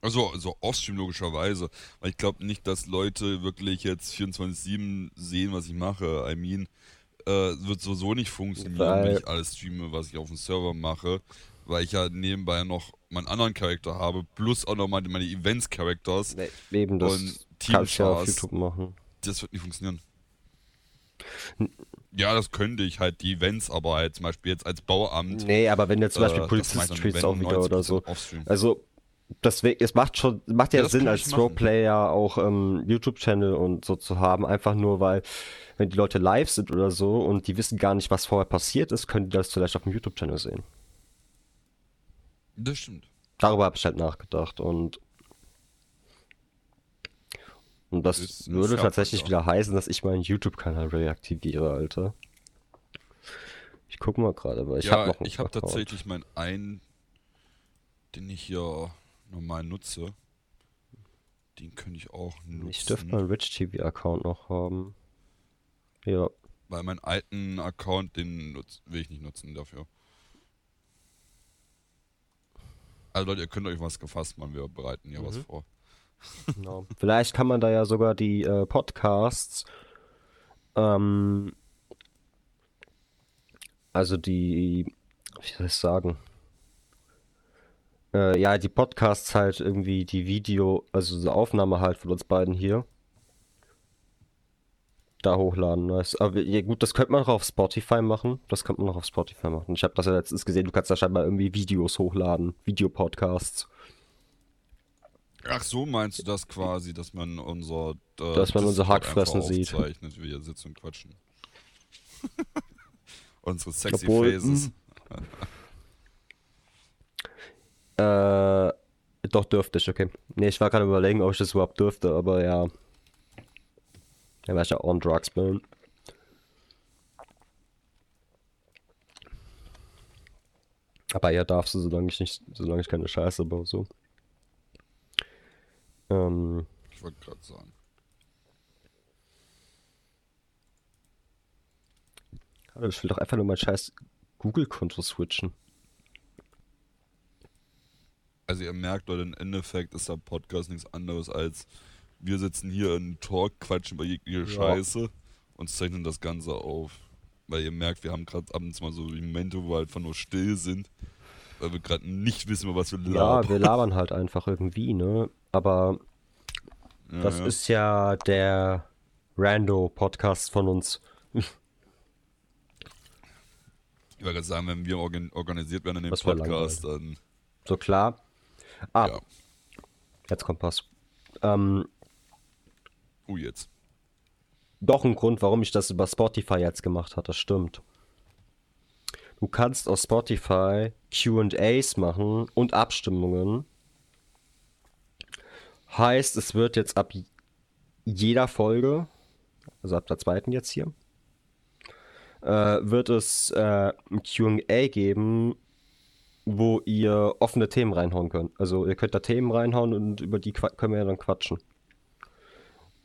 Also, also Offstream logischerweise. Weil ich glaube nicht, dass Leute wirklich jetzt 24-7 sehen, was ich mache. I mean, äh, wird sowieso nicht funktionieren, Weil- wenn ich alles streame, was ich auf dem Server mache. Weil ich ja nebenbei noch meinen anderen Charakter habe, plus auch noch meine, meine Events-Characters. Nee, eben, das Und kannst du ja auf. YouTube machen. Das wird nicht funktionieren. Ja, das könnte ich halt, die Events, aber halt zum Beispiel jetzt als Bauamt. Nee, aber wenn du zum Beispiel äh, Polizist wenn, auch wieder oder so. 90% Offstream. Also, deswegen, es macht schon, macht ja, Ja, das Sinn, als. Pro-Player auch ähm, YouTube-Channel und so zu haben. Einfach nur, weil, wenn die Leute live sind oder so und die wissen gar nicht, was vorher passiert ist, können die das vielleicht auf dem YouTube-Channel sehen. Das stimmt. Darüber habe ich halt nachgedacht und. Und das ein würde tatsächlich wieder heißen, dass ich meinen YouTube-Kanal reaktiviere, Alter. Ich guck mal gerade, weil ich ja, habe noch einen ich habe tatsächlich meinen einen, den ich hier normal nutze. Den könnte ich auch nutzen. Ich dürfte meinen Rich TV-Account noch haben. Ja. Weil meinen alten Account, den nutz, will ich nicht nutzen dafür. Also Leute, ihr könnt euch was gefasst machen, wir bereiten hier was Mhm. vor. Genau. Vielleicht kann man da ja sogar die äh, Podcasts, ähm, also die, wie soll ich sagen? Äh, ja, die Podcasts halt irgendwie die Video, also diese Aufnahme halt von uns beiden hier, da hochladen. Weißt? Aber ja, gut, das könnte man auch auf Spotify machen. Das könnte man auch auf Spotify machen. Ich habe das ja letztens gesehen, du kannst da scheinbar irgendwie Videos hochladen, Videopodcasts. Ach so, meinst du das quasi, dass man unser äh, Dass man unsere Discord Hackfressen sieht. wie wir hier sitzen und quatschen. unsere sexy Obwohl, Faces. Äh, doch dürfte ich, okay. Nee, ich war gerade überlegen, ob ich das überhaupt dürfte, aber ja. Ja, weil ich ja on drugs bin. Aber ja, darfst du, solange ich nicht, solange ich keine Scheiße baue, so. Ähm, Ich wollte gerade sagen. hallo, ich will doch einfach nur mein scheiß Google-Konto switchen. Also ihr merkt, Leute, im Endeffekt ist der Podcast nichts anderes als wir sitzen hier in Talk, quatschen über jegliche Ja. Scheiße und zeichnen das Ganze auf. Weil ihr merkt, wir haben gerade abends mal so Momente, wo wir einfach nur still sind, weil wir gerade nicht wissen, was wir Ja, labern. wir labern halt einfach irgendwie, ne? Aber Ja, das ja. ist ja der Rando-Podcast von uns. Ich wollte gerade sagen, wenn wir organ organisiert werden in dem Podcast, dann So klar. Ah, ja. jetzt kommt was. Ähm, Oh, jetzt. doch ein Grund, warum ich das über Spotify jetzt gemacht habe, das stimmt. Du kannst auf Spotify QAs machen und Abstimmungen. Heißt, es wird jetzt ab jeder Folge, also ab der zweiten jetzt hier, äh, wird es äh, ein QA geben, wo ihr offene Themen reinhauen könnt. Also ihr könnt da Themen reinhauen und über die können wir ja dann quatschen.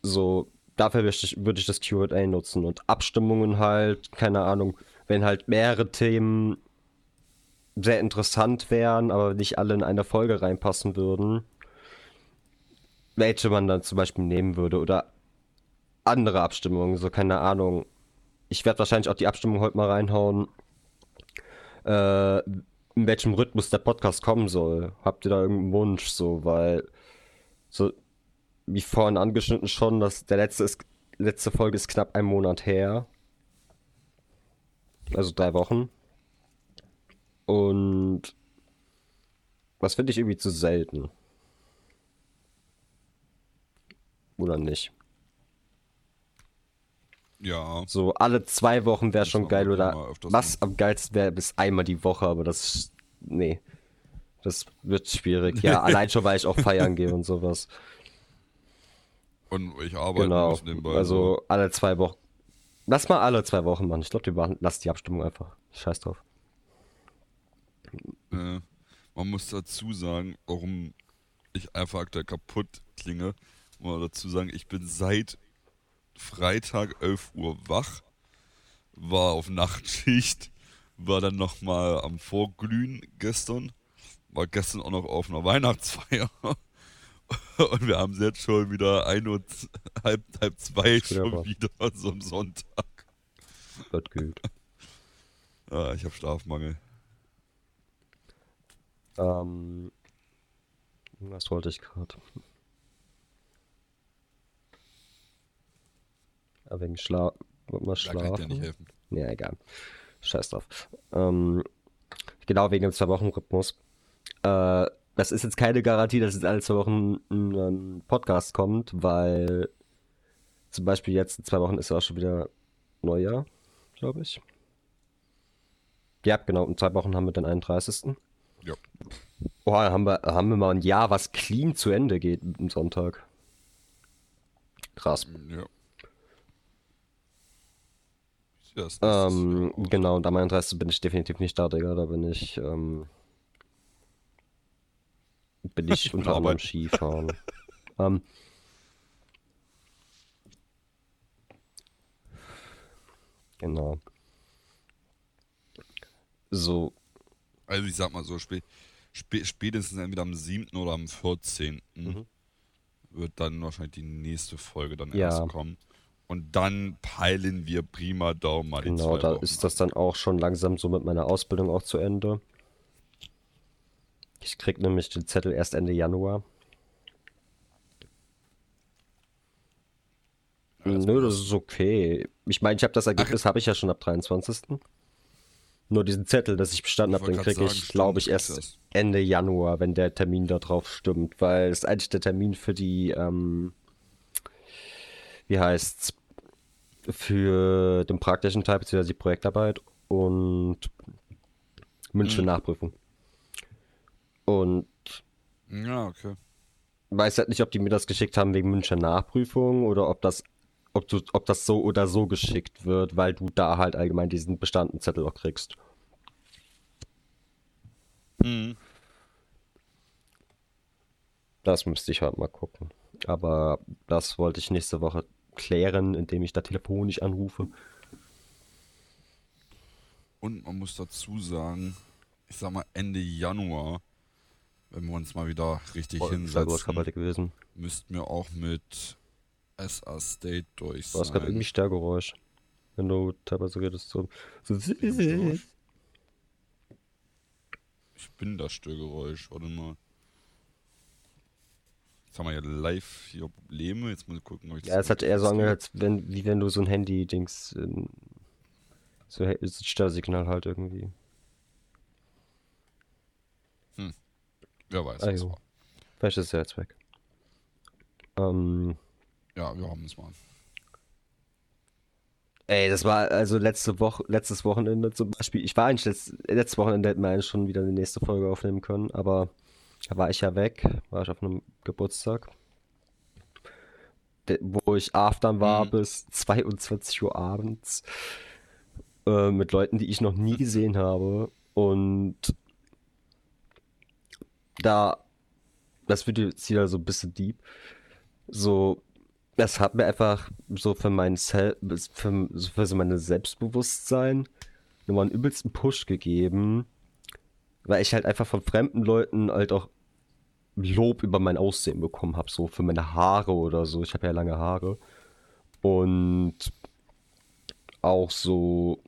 So, dafür würde ich das QA nutzen und Abstimmungen halt, keine Ahnung, wenn halt mehrere Themen sehr interessant wären, aber nicht alle in eine Folge reinpassen würden, welche man dann zum Beispiel nehmen würde oder andere Abstimmungen, so keine Ahnung. Ich werde wahrscheinlich auch die Abstimmung heute mal reinhauen, äh, in welchem Rhythmus der Podcast kommen soll. Habt ihr da irgendeinen Wunsch, so, weil so wie vorhin angeschnitten schon, dass der letzte ist, letzte Folge ist knapp ein Monat her. Also drei Wochen. Und das finde ich irgendwie zu selten. Oder nicht? Ja. So alle zwei Wochen wäre schon geil oder mal was am geilsten wäre bis einmal die Woche, aber das nee. Das wird schwierig. Ja, allein schon, weil ich auch feiern gehe und sowas. Und ich arbeite Genau. muss nebenbei. Also alle zwei Wochen. Lass mal alle zwei Wochen machen. Ich glaube, wir machen, lass die Abstimmung einfach. Scheiß drauf. Äh, man muss dazu sagen, warum ich einfach aktuell kaputt klinge. Muss man dazu sagen, ich bin seit Freitag 11 Uhr wach, war auf Nachtschicht, war dann nochmal am Vorglühen gestern, war gestern auch noch auf einer Weihnachtsfeier. Und wir haben es jetzt schon wieder ein Uhr, halb, halb zwei Wieder schon wieder, so am Sonntag. Wird gut. Ah, ich habe Schlafmangel. ähm, was wollte ich gerade? Wegen Schla mal Da kann ich dir schlafen. nicht helfen. Ja, egal. Scheiß drauf. Ähm, genau wegen dem Zwei-Wochen-Rhythmus. Äh, das ist jetzt keine Garantie, dass jetzt alle zwei Wochen ein, ein Podcast kommt, weil zum Beispiel jetzt in zwei Wochen ist ja auch schon wieder Neujahr, glaube ich. Ja, genau. In zwei Wochen haben wir den 31. Ja. Boah, haben wir, haben wir mal ein Jahr, was clean zu Ende geht am Sonntag. Krass. Ja. Das nächste Ähm, auch. genau, und am 31. bin ich definitiv nicht da, Digga. Da bin ich, ähm, bin ich bin unter anderem. Skifahren. ähm, genau. So, Also ich sag mal so, spä spä spätestens entweder am 7. oder am 14. Mhm. wird dann wahrscheinlich die nächste Folge dann Ja. erst kommen. Und dann peilen wir prima Daumen genau, da Wochen ist das dann auch schon langsam so mit meiner Ausbildung auch zu Ende. Ich krieg nämlich den Zettel erst Ende Januar. Ja, das Nö, das ist okay. Ich meine, ich habe das Ergebnis habe ich ja schon ab 23. Nur diesen Zettel, dass ich bestanden habe, den kriege ich, glaube ich, erst Ende Januar, wenn der Termin da drauf stimmt. Weil es ist eigentlich der Termin für die, ähm, wie heißt's, für den praktischen Teil, beziehungsweise die Projektarbeit und mündliche Mhm. Nachprüfung. Und Ja, okay. weiß halt nicht, ob die mir das geschickt haben wegen Münchner Nachprüfung oder ob das ob, du, ob das so oder so geschickt wird, weil du da halt allgemein diesen Bestandenzettel auch kriegst. Mhm. Das müsste ich halt mal gucken. Aber das wollte ich nächste Woche klären, indem ich da telefonisch anrufe. Und man muss dazu sagen, ich sag mal Ende Januar, wenn wir uns mal wieder richtig Voll hinsetzen, gewesen. müssten wir auch mit SA State durch Du hast gerade irgendwie sein. Störgeräusch. Wenn du teilweise redest so. so? Ich bin das Störgeräusch, warte mal. Jetzt haben wir ja live hier Probleme. Jetzt muss ich gucken, ob ich Ja, es hat eher so angehört, wenn, wie wenn du so ein Handy-Dings. ähm, So so Störsignal halt irgendwie. Wer weiß, Ah, war. Vielleicht ist er jetzt weg. Ähm, Ja, wir haben es mal. ey, das war also letzte Woche, letztes Wochenende zum Beispiel. Ich war eigentlich letzt, letztes Wochenende hätten wir eigentlich schon wieder eine nächste Folge aufnehmen können, aber da war ich ja weg, war ich auf einem Geburtstag. Wo ich aftern war Mhm. bis 22 Uhr abends. Äh, mit Leuten, die ich noch nie gesehen habe. Und da, das wird jetzt wieder so ein bisschen deep. So, das hat mir einfach so für mein Sel für, für so meine Selbstbewusstsein nochmal einen übelsten Push gegeben, weil ich halt einfach von fremden Leuten halt auch Lob über mein Aussehen bekommen habe, so für meine Haare oder so. Ich habe ja lange Haare. Und auch so,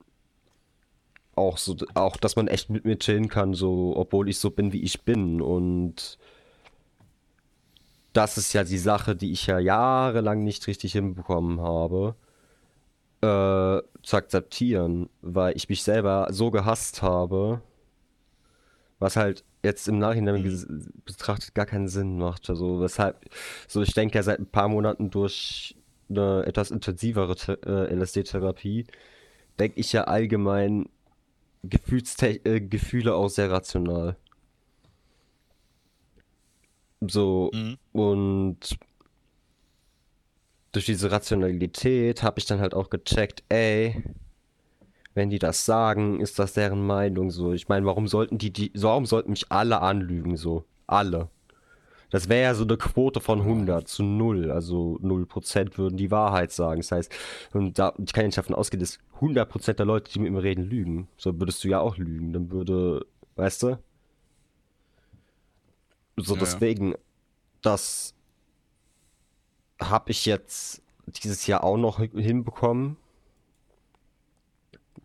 auch so, auch, dass man echt mit mir chillen kann, so, obwohl ich so bin, wie ich bin. Und das ist ja die Sache, die ich ja jahrelang nicht richtig hinbekommen habe, äh, zu akzeptieren, weil ich mich selber so gehasst habe, was halt jetzt im Nachhinein ges- betrachtet gar keinen Sinn macht. Also weshalb, so ich denke ja seit ein paar Monaten durch eine etwas intensivere äh, LSD-Therapie, denke ich ja allgemein Gefühlste äh, Gefühle auch sehr rational. So, Mhm. und durch diese Rationalität habe ich dann halt auch gecheckt, ey, wenn die das sagen, ist das deren Meinung so. Ich meine, warum sollten die, die, warum sollten mich alle anlügen so? Alle. Das wäre ja so eine Quote von 100 zu 0, also 0% würden die Wahrheit sagen. Das heißt, und da, ich kann ja nicht davon ausgehen, dass 100% der Leute, die mit mir reden, lügen. So würdest du ja auch lügen. Dann würde, weißt du? So Ja, ja. deswegen, das habe ich jetzt dieses Jahr auch noch hin- hinbekommen.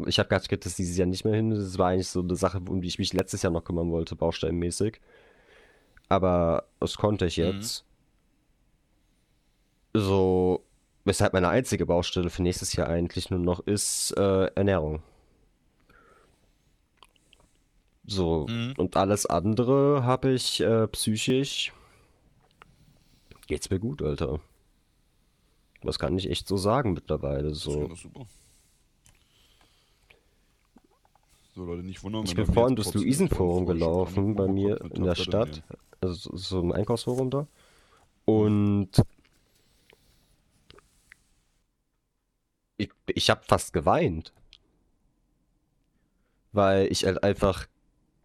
Ich habe gerade gedacht, das dieses Jahr nicht mehr hin. Das war eigentlich so eine Sache, um die ich mich letztes Jahr noch kümmern wollte, baustellenmäßig. Aber das konnte ich Mhm. jetzt. So, weshalb meine einzige Baustelle für nächstes Jahr eigentlich nur noch ist äh, Ernährung. So, Mhm. und alles andere habe ich äh, psychisch. Geht's mir gut, Alter. Das kann ich echt so sagen mittlerweile. So. das super. So, Leute, nicht wundern, Ich bin vorhin durchs Luisenforum gelaufen, bei mir in der Stadt. Also so- so im Einkaufsforum da. Und ich, ich habe fast geweint. Weil ich halt einfach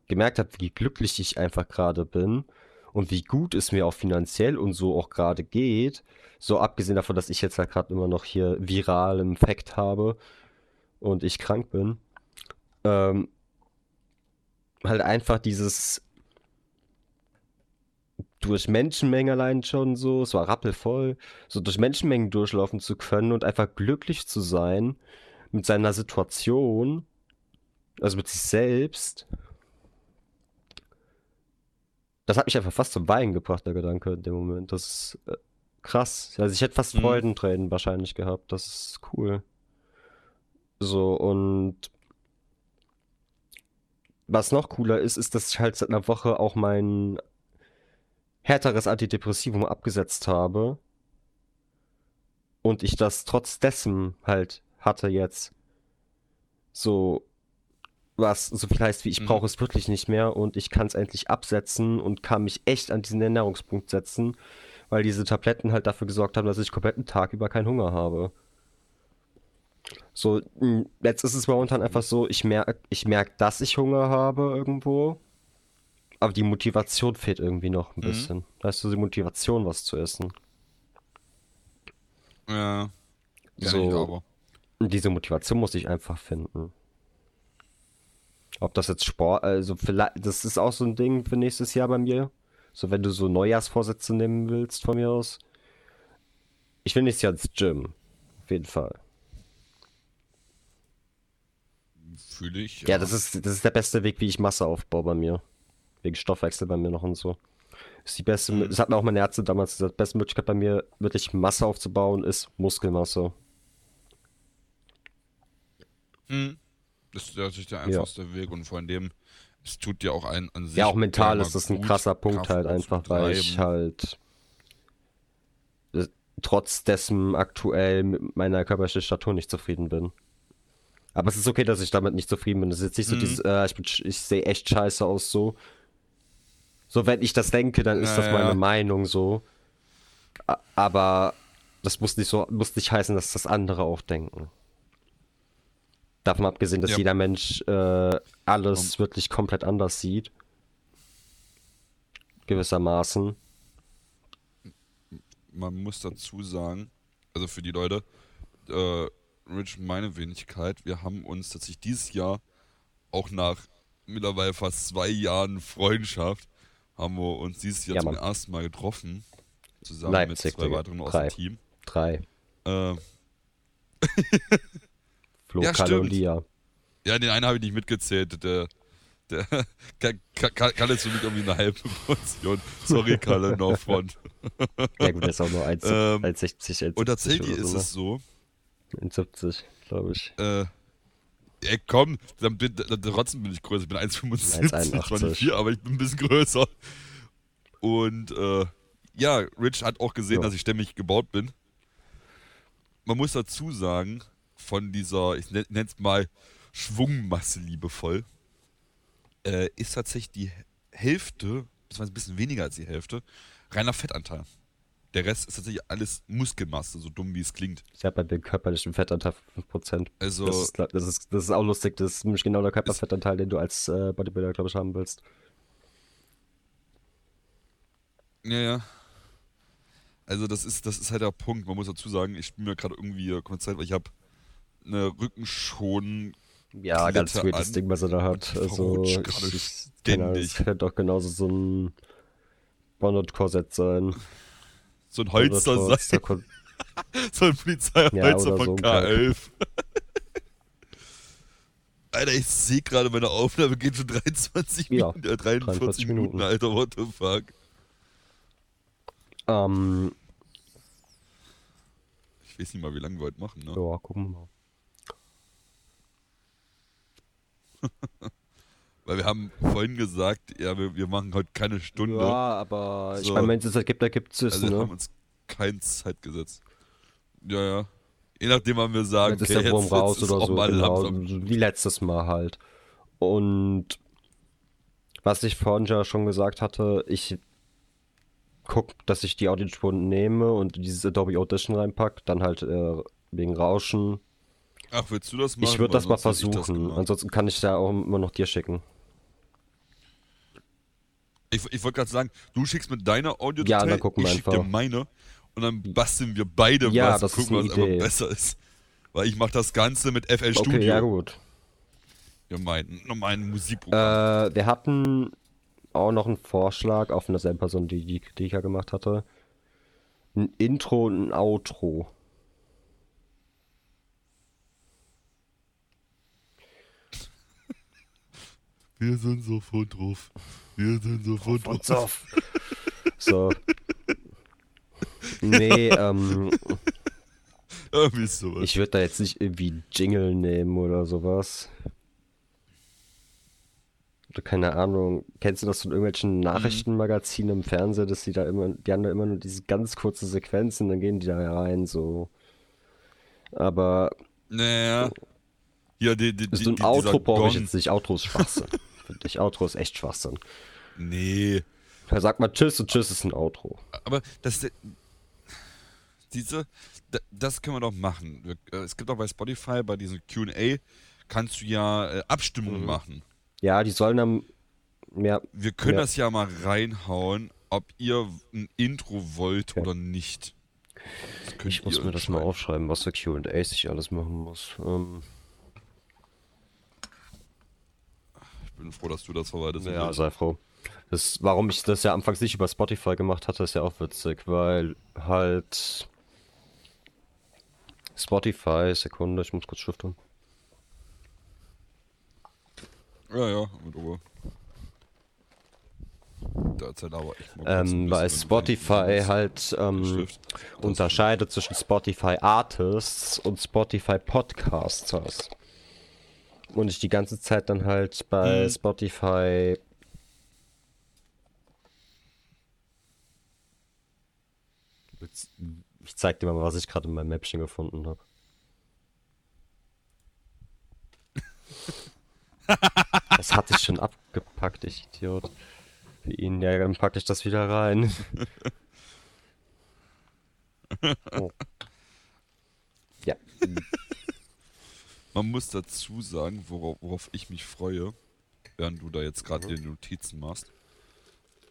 gemerkt habe, wie glücklich ich einfach gerade bin und wie gut es mir auch finanziell und so auch gerade geht. So abgesehen davon, dass ich jetzt halt gerade immer noch hier viralen Infekt habe und ich krank bin. Ähm, halt einfach dieses durch Menschenmengen allein schon so, es war rappelvoll, so durch Menschenmengen durchlaufen zu können und einfach glücklich zu sein mit seiner Situation, also mit sich selbst. Das hat mich einfach fast zum Weinen gebracht, der Gedanke in dem Moment. Das ist äh, krass. Also ich hätte fast Mhm. Freudentränen wahrscheinlich gehabt. Das ist cool. So, und was noch cooler ist, ist, dass ich halt seit einer Woche auch mein härteres Antidepressivum abgesetzt habe. Und ich das trotz dessen halt hatte jetzt. So, was so viel heißt wie, ich Mhm. brauche es wirklich nicht mehr und ich kann es endlich absetzen und kann mich echt an diesen Ernährungspunkt setzen, weil diese Tabletten halt dafür gesorgt haben, dass ich komplett einen Tag über keinen Hunger habe. So, mh, jetzt ist es momentan einfach so, ich merke, ich merk, dass ich Hunger habe irgendwo. Aber die Motivation fehlt irgendwie noch ein Mhm. bisschen. Weißt du, die Motivation, was zu essen. Ja. So. diese Motivation muss ich einfach finden. Ob das jetzt Sport, also vielleicht, das ist auch so ein Ding für nächstes Jahr bei mir. So, wenn du so Neujahrsvorsätze nehmen willst von mir aus. Ich will nächstes Jahr ins Gym. Auf jeden Fall. Fühle ich. Ja, das ist, das ist der beste Weg, wie ich Masse aufbaue bei mir. Wegen Stoffwechsel bei mir noch und so. Ist die beste, Mhm. das hat mir auch meine Ärzte damals gesagt, die beste Möglichkeit bei mir, wirklich Masse aufzubauen, ist Muskelmasse. Hm. Das ist natürlich der einfachste Weg und vor allem, es tut dir auch ein an sich. Ja, auch mental ist das ein krasser Punkt Kraft halt einfach, weil ich halt äh, trotz dessen aktuell mit meiner körperlichen Statur nicht zufrieden bin. Aber es ist okay, dass ich damit nicht zufrieden bin. Es ist jetzt nicht so Mhm. dieses, äh, ich, bin ich sehe echt scheiße aus so. So, wenn ich das denke, dann ist Ja, das meine ja. Meinung so. Aber das muss nicht so, muss nicht heißen, dass das andere auch denken. Davon abgesehen, dass Ja. jeder Mensch äh, alles wirklich komplett anders sieht. Gewissermaßen. man muss dazu sagen, also für die Leute, äh, Rich meine Wenigkeit, wir haben uns tatsächlich dieses Jahr, auch nach mittlerweile fast zwei Jahren Freundschaft, haben wir uns dieses Jahr Ja, zum Mann. ersten Mal getroffen. Zusammen Leipzig, mit zwei weiteren aus Drei. dem Team. Drei. Äh, Flo, Ja, Kalle und. Lia. ja, den einen habe ich nicht mitgezählt. Der, der Ka- Ka- Ka- Kalle ist für mich irgendwie eine halbe Portion. Sorry, Kalle, no front. Ja gut, der ist auch nur 1, Ähm, 1,60, 1,70 Und tatsächlich ist so, es so, ne? 1,70, glaube ich. äh, ey, komm, dann bin, dann, trotzdem bin ich größer. Ich bin 1,75, 1,81. zwar nicht viel, aber ich bin ein bisschen größer. Und äh, ja, Rich hat auch gesehen, Ja. dass ich stämmig gebaut bin. Man muss dazu sagen, von dieser, ich nenne es mal Schwungmasse liebevoll, äh, ist tatsächlich die Hälfte, beziehungsweise ein bisschen weniger als die Hälfte, reiner Fettanteil. Der Rest ist tatsächlich alles Muskelmasse, so dumm wie es klingt. Ich habe bei dem körperlichen Fettanteil 5%. Also, Das ist, das, ist, das ist auch lustig, das ist nämlich genau der Körperfettanteil, den du als äh, Bodybuilder, glaube ich, haben willst. Ja, ja. Also das ist, das ist halt der Punkt. Man muss dazu sagen, ich bin mir gerade irgendwie kommt Zeit, weil ich habe eine Rückenschon. Ja, ganz weirdes Ding, was er da hat. Also, ich, ich, keine Ahnung, es ständig. könnte doch genauso so ein Bonded-Korsett sein. So ein Holster Bonded-Korsett, sein. Kor- So ein Polizeiholster Ja, von so ein Kack. K11. Alter, ich sehe gerade, meine Aufnahme geht schon 23 Ja, Minuten, äh, 43 43 Minuten, Minuten. Alter, what the fuck. Ähm, Ich weiß nicht mal, wie lange wir heute machen, ne? ja, gucken wir mal. Weil wir haben vorhin gesagt, ja, wir, wir machen heute keine Stunde. Ja, aber ich So. meine, wenn es das gibt, da gibt es es, Also wir haben ne? uns kein Zeit gesetzt. Ja, ja. Je nachdem, wann wir sagen, Jetzt ist der Wurm raus oder so, genau, wie letztes Mal halt. Und was ich vorhin ja schon gesagt hatte, ich guck, dass ich die Audiospuren nehme und dieses Adobe Audition reinpack, dann halt äh, wegen Rauschen. Ach, willst du das machen? Ich würde das mal ich das versuchen. gemacht. Ansonsten kann ich da auch immer noch dir schicken. Ich, ich wollte gerade sagen, du schickst mit deiner audio Ja, ich wir schick dir meine und dann basteln wir beide Ja, was das und gucken, was einfach besser ist. Weil ich mache das Ganze mit FL Okay, Studio. ja gut. Ja, mein, mein Musikprogramm. Äh, wir hatten auch noch einen Vorschlag auch von derselben Person, die die Kritik ja gemacht hatte. Ein Intro und ein Outro. wir sind sofort drauf. Wir sind sofort Und drauf. so. So. Nee, ähm, Irgendwie sowas. ich würde da jetzt nicht irgendwie Jingle nehmen oder sowas. Oder keine Ahnung. Kennst du das von irgendwelchen Nachrichtenmagazinen im Fernsehen, dass die da immer, die haben da immer nur diese ganz kurze Sequenzen, dann gehen die da rein, so. Aber naja. Ja, die, die, so die, ein die, Outro brauche ich jetzt nicht. Outro ist Schwachsinn. Finde ich. Outro ist echt Schwachsinn. Nee. Da sagt man Tschüss und Tschüss ist ein Outro. Aber das. diese, d- das können wir doch machen. Äh, es gibt auch bei Spotify, bei diesem QA, kannst du ja äh, Abstimmungen Mhm. machen. Ja, die sollen dann mehr. Wir können Ja. das ja mal reinhauen, ob ihr ein Intro wollt Okay. oder nicht. Ich muss mir das mal aufschreiben, was für QAs ich alles machen muss. Ähm, Ich bin froh, dass du das verwaltest. ja, sei froh. Das, warum ich das ja anfangs nicht über Spotify gemacht hatte, ist ja auch witzig, weil halt Spotify, Sekunde, ich muss kurz stiften. ja, ja, mit Ruhe. Da erzähl aber ich mal Ähm, weil Spotify halt ähm, unterscheidet zwischen Spotify Artists und Spotify Podcasters. Und ich die ganze Zeit dann halt bei Hm. Spotify Ich zeig dir mal, was ich gerade in meinem Mäppchen gefunden habe. das hatte ich schon abgepackt, ich Idiot. Für ihn, ja, dann packe ich das wieder rein. oh. Ja, Man muss dazu sagen, worauf, worauf ich mich freue, während du da jetzt gerade Mhm. die Notizen machst,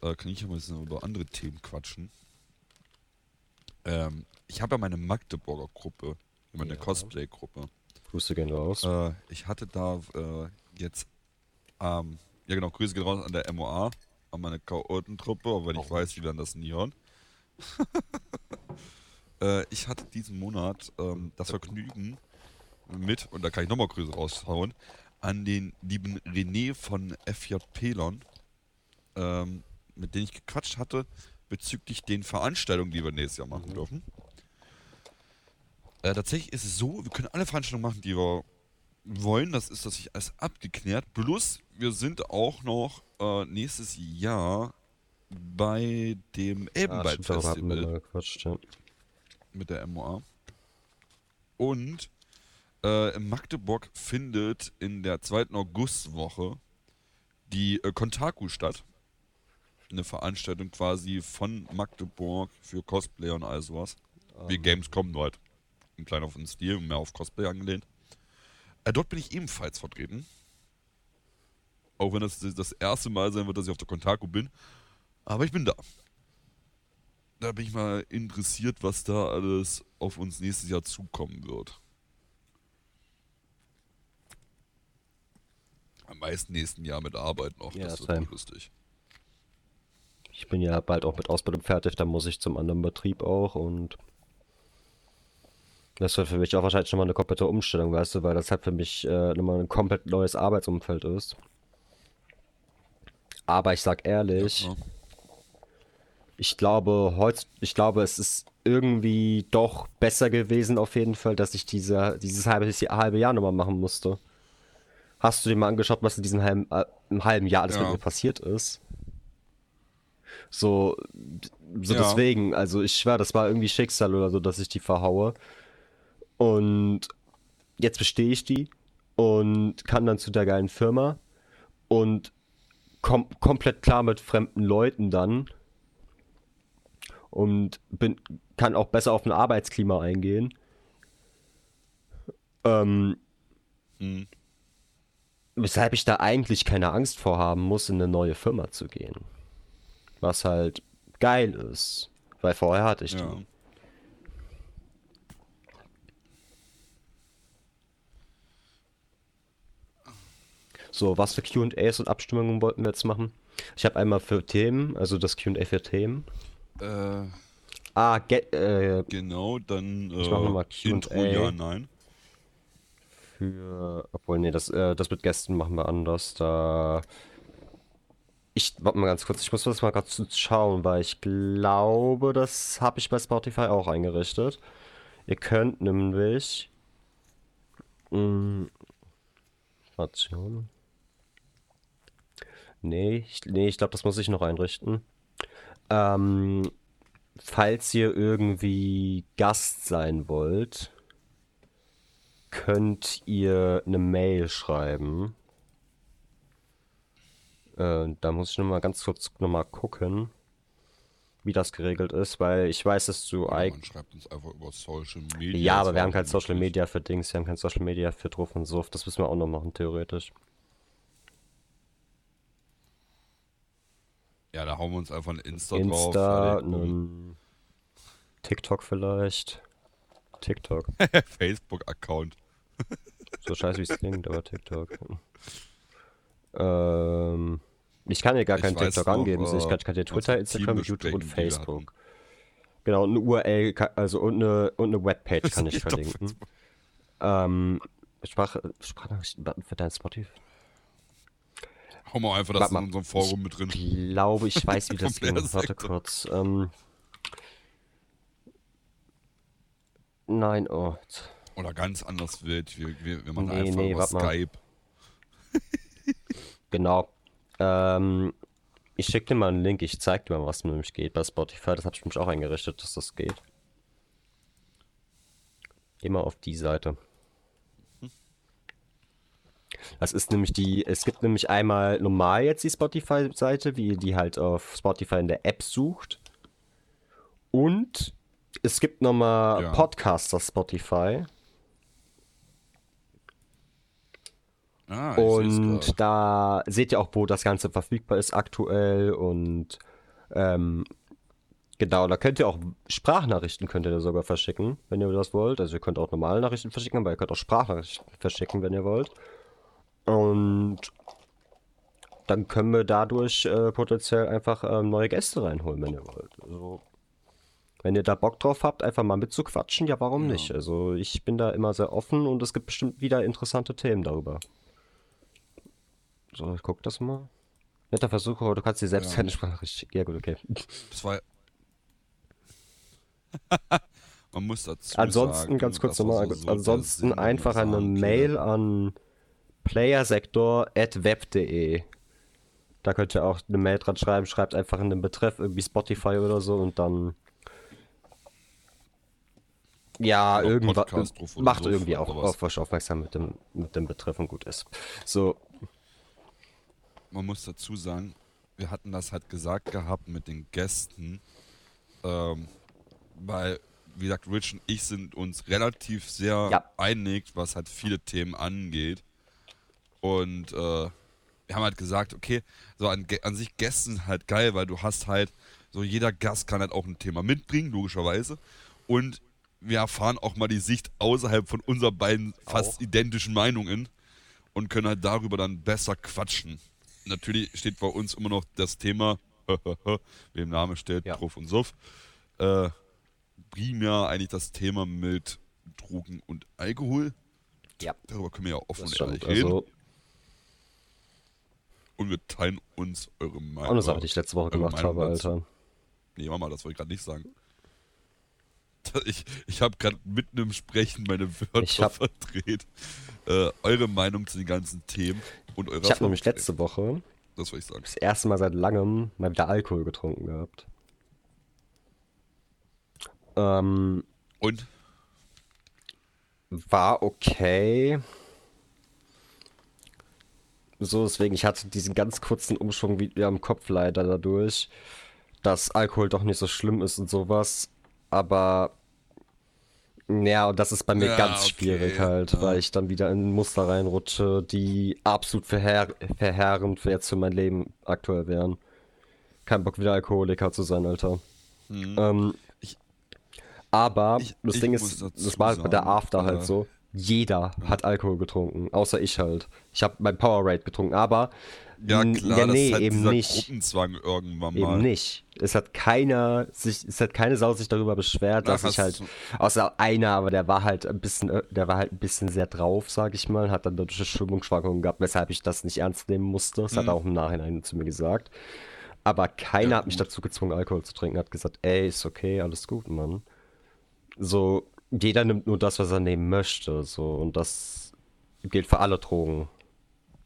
äh, kann ich ja mal ein bisschen über andere Themen quatschen. Ähm, ich habe ja meine Magdeburger Gruppe, meine Ja. Cosplay-Gruppe. Grüße gehen raus. Äh, ich hatte da äh, jetzt, ähm, ja genau, Grüße gehen raus an der MOA, an meine Chaotentruppe, auch wenn ich weiß, die werden das nie hören. äh, ich hatte diesen Monat ähm, das Vergnügen mit, und da kann ich nochmal Grüße raushauen, an den lieben René von FJP-Lon, ähm, mit dem ich gequatscht hatte, bezüglich den Veranstaltungen, die wir nächstes Jahr machen Mhm. dürfen. Äh, tatsächlich ist es so, wir können alle Veranstaltungen machen, die wir wollen. Das ist das sich alles abgeklärt. Plus, wir sind auch noch äh, nächstes Jahr bei dem Elbenwald stimmt, darüber hatten wir Festival mal gequatscht, ja. mit der MOA. Und äh, in Magdeburg findet in der zweiten Augustwoche die äh, Kontaku statt. Eine Veranstaltung quasi von Magdeburg für Cosplayer und all sowas. Wie Gamescom, nur halt ein kleiner auf den Stil, mehr auf Cosplay angelehnt. Äh, dort bin ich ebenfalls vertreten. Auch wenn das das erste Mal sein wird, dass ich auf der Kontaku bin. Aber ich bin da. Da bin ich mal interessiert, was da alles auf uns nächstes Jahr zukommen wird. Am meisten nächsten Jahr mit Arbeit noch. Ja, das wird same. wohl lustig. Ich bin ja bald auch mit Ausbildung fertig, dann muss ich zum anderen Betrieb auch und das wird für mich auch wahrscheinlich schon mal eine komplette Umstellung, weißt du, weil das halt für mich äh, nochmal ein komplett neues Arbeitsumfeld ist. Aber ich sag ehrlich, Ja, ich glaube, heutz, ich glaube, es ist irgendwie doch besser gewesen auf jeden Fall, dass ich diese, dieses halbe, halbe Jahr nochmal machen musste. Hast du dir mal angeschaut, was in diesem halben, äh, im halben Jahr alles mit Ja. mir passiert ist? So, so Ja. deswegen, also ich schwör, das war irgendwie Schicksal oder so, dass ich die verhaue. Und jetzt bestehe ich die und kann dann zu der geilen Firma und kom komplett klar mit fremden Leuten dann und bin, kann auch besser auf ein Arbeitsklima eingehen. Ähm, Hm. Weshalb ich da eigentlich keine Angst vor haben muss, in eine neue Firma zu gehen. Was halt geil ist, weil vorher hatte ich Ja. die. So, was für QAs und Abstimmungen wollten wir jetzt machen? Ich habe einmal für Themen, also das QA für Themen. Äh, Ah, ge äh, genau, dann äh, Ich mach noch mal Q&A. Intro, ja, nein. Für. Obwohl, nee, das, äh, das mit Gästen machen wir anders. Da. Ich, warte mal ganz kurz, ich muss das mal gerade schauen, weil ich glaube, das habe ich bei Spotify auch eingerichtet. Ihr könnt nämlich. Mh, Station. Nee, ich, nee, ich glaube, das muss ich noch einrichten. Ähm, falls ihr irgendwie Gast sein wollt, könnt ihr eine Mail schreiben. Äh, da muss ich noch mal ganz kurz noch mal gucken. wie das geregelt ist, weil ich weiß, dass du Ja, eigentlich. schreibt uns einfach über Social Media. Ja, aber wir haben kein Social. Media für Dings, wir haben kein Social Media für Druff und so. Das müssen wir auch noch machen, theoretisch. Ja, da hauen wir uns einfach ein Insta, Insta, drauf. einen TikTok vielleicht. TikTok. Facebook-Account. So scheiße wie es klingt, aber TikTok. Ähm, ich kann dir gar keinen TikTok noch, angeben. ich kann, ich kann dir Twitter, Instagram, YouTube und Facebook. Genau, und eine URL, also und eine, und eine Webpage kann ich Ich doch, verlinken. Ähm, Sprach, Sprachnachrichten-Button für dein Spotify. Hauen wir einfach das in mal, unserem Forum mit drin. Ich glaube, ich weiß, wie das ging. Warte kurz. Ähm, nein, oh. Oder ganz anders wild. Wir, wir, wir machen Nee, einfach nee, über. Skype. Genau. Ähm, ich schicke dir mal einen Link. Ich zeig dir mal, was nämlich geht bei Spotify. Das habe ich mich auch eingerichtet, dass das geht. Immer auf die Seite. Das ist nämlich die, es gibt nämlich einmal normal jetzt die Spotify-Seite, wie ihr die halt auf Spotify in der App sucht. Und es gibt nochmal Ja. Podcaster Spotify. Ah, Und da seht ihr auch, wo das Ganze verfügbar ist aktuell und ähm, genau, da könnt ihr auch Sprachnachrichten könnt ihr da sogar verschicken, wenn ihr das wollt. Also ihr könnt auch normale Nachrichten verschicken, aber ihr könnt auch Sprachnachrichten verschicken, wenn ihr wollt. Und dann können wir dadurch äh, potenziell einfach ähm, neue Gäste reinholen, wenn ihr wollt. Also, wenn ihr da Bock drauf habt, einfach mal mitzuquatschen, ja, warum nicht? Also ich bin da immer sehr offen und es gibt bestimmt wieder interessante Themen darüber. So, ich guck das mal. Netter Versuch, aber du kannst dir selbst Ja. keine Sprachnachricht schicken. Ja gut, okay. Das war. Man muss dazu Ansonsten, sagen, ganz kurz war nochmal, so- ansonsten Sinn einfach eine unserer Mail an playersektor.web.de. Da könnt ihr auch eine Mail dran schreiben, schreibt einfach in den Betreff irgendwie Spotify oder so und dann. Ja, irgendwas. Macht irgendwie auch was. auf euch aufmerksam mit dem, mit dem Betreff und gut ist. So, man muss dazu sagen, wir hatten das halt gesagt gehabt mit den Gästen, ähm, weil, wie gesagt, Rich und ich sind uns relativ sehr Ja. einig, was halt viele Themen angeht. Und äh, wir haben halt gesagt, okay, so an, an sich Gästen sind halt geil, weil du hast halt, so jeder Gast kann halt auch ein Thema mitbringen, logischerweise. Und wir erfahren auch mal die Sicht außerhalb von unseren beiden fast Auch. identischen Meinungen und können halt darüber dann besser quatschen. Natürlich steht bei uns immer noch das Thema, wie im Namen steht, Ja. Truff und Suff. Äh, primär eigentlich das Thema mit Drogen und Alkohol. ja, Darüber können wir ja offen und ehrlich reden. Also, Und wir teilen uns eure Meinung. eine Sache, die ich letzte Woche gemacht Meinung habe, dazu. Alter. Nee, Mama, das wollte ich gerade nicht sagen. Ich, ich habe gerade mitten im Sprechen meine Wörter hab- verdreht. Äh, eure Meinung zu den ganzen Themen und eure Ich habe nämlich letzte Woche Das ich sagen. das erste Mal seit langem mal wieder Alkohol getrunken gehabt. Ähm, Und? war okay. So, deswegen, ich hatte diesen ganz kurzen Umschwung wieder im Kopf leider dadurch, dass Alkohol doch nicht so schlimm ist und sowas. Aber, ja, und das ist bei mir Ja, ganz okay, schwierig halt, ja. weil ich dann wieder in Muster reinrutsche, die absolut verheer verheerend für jetzt für mein Leben aktuell wären. Kein Bock wieder Alkoholiker zu sein, Alter. Hm. Ähm, Ich- aber ich- das ich Ding ist, das war bei der After äh, halt so. Jeder hat Alkohol getrunken, außer ich halt. Ich habe mein Powerade getrunken, aber Ja, klar, ja, das nee, ist halt eben dieser nicht. Gruppenzwang irgendwann mal. Eben nicht. Es hat keiner sich, es hat keine Sau sich darüber beschwert, Ach, dass ich halt, außer einer, aber der war halt ein bisschen, äh, der war halt ein bisschen sehr drauf, sag ich mal, hat dann dadurch Stimmungsschwankungen gehabt, weshalb ich das nicht ernst nehmen musste. Das hat er auch im Nachhinein zu mir gesagt. Aber keiner Mhm. Ja, hat mich dazu gezwungen, Alkohol zu trinken, hat gesagt, ey, ist okay, alles gut, Mann. So, jeder nimmt nur das, was er nehmen möchte, so, und das gilt für alle Drogen,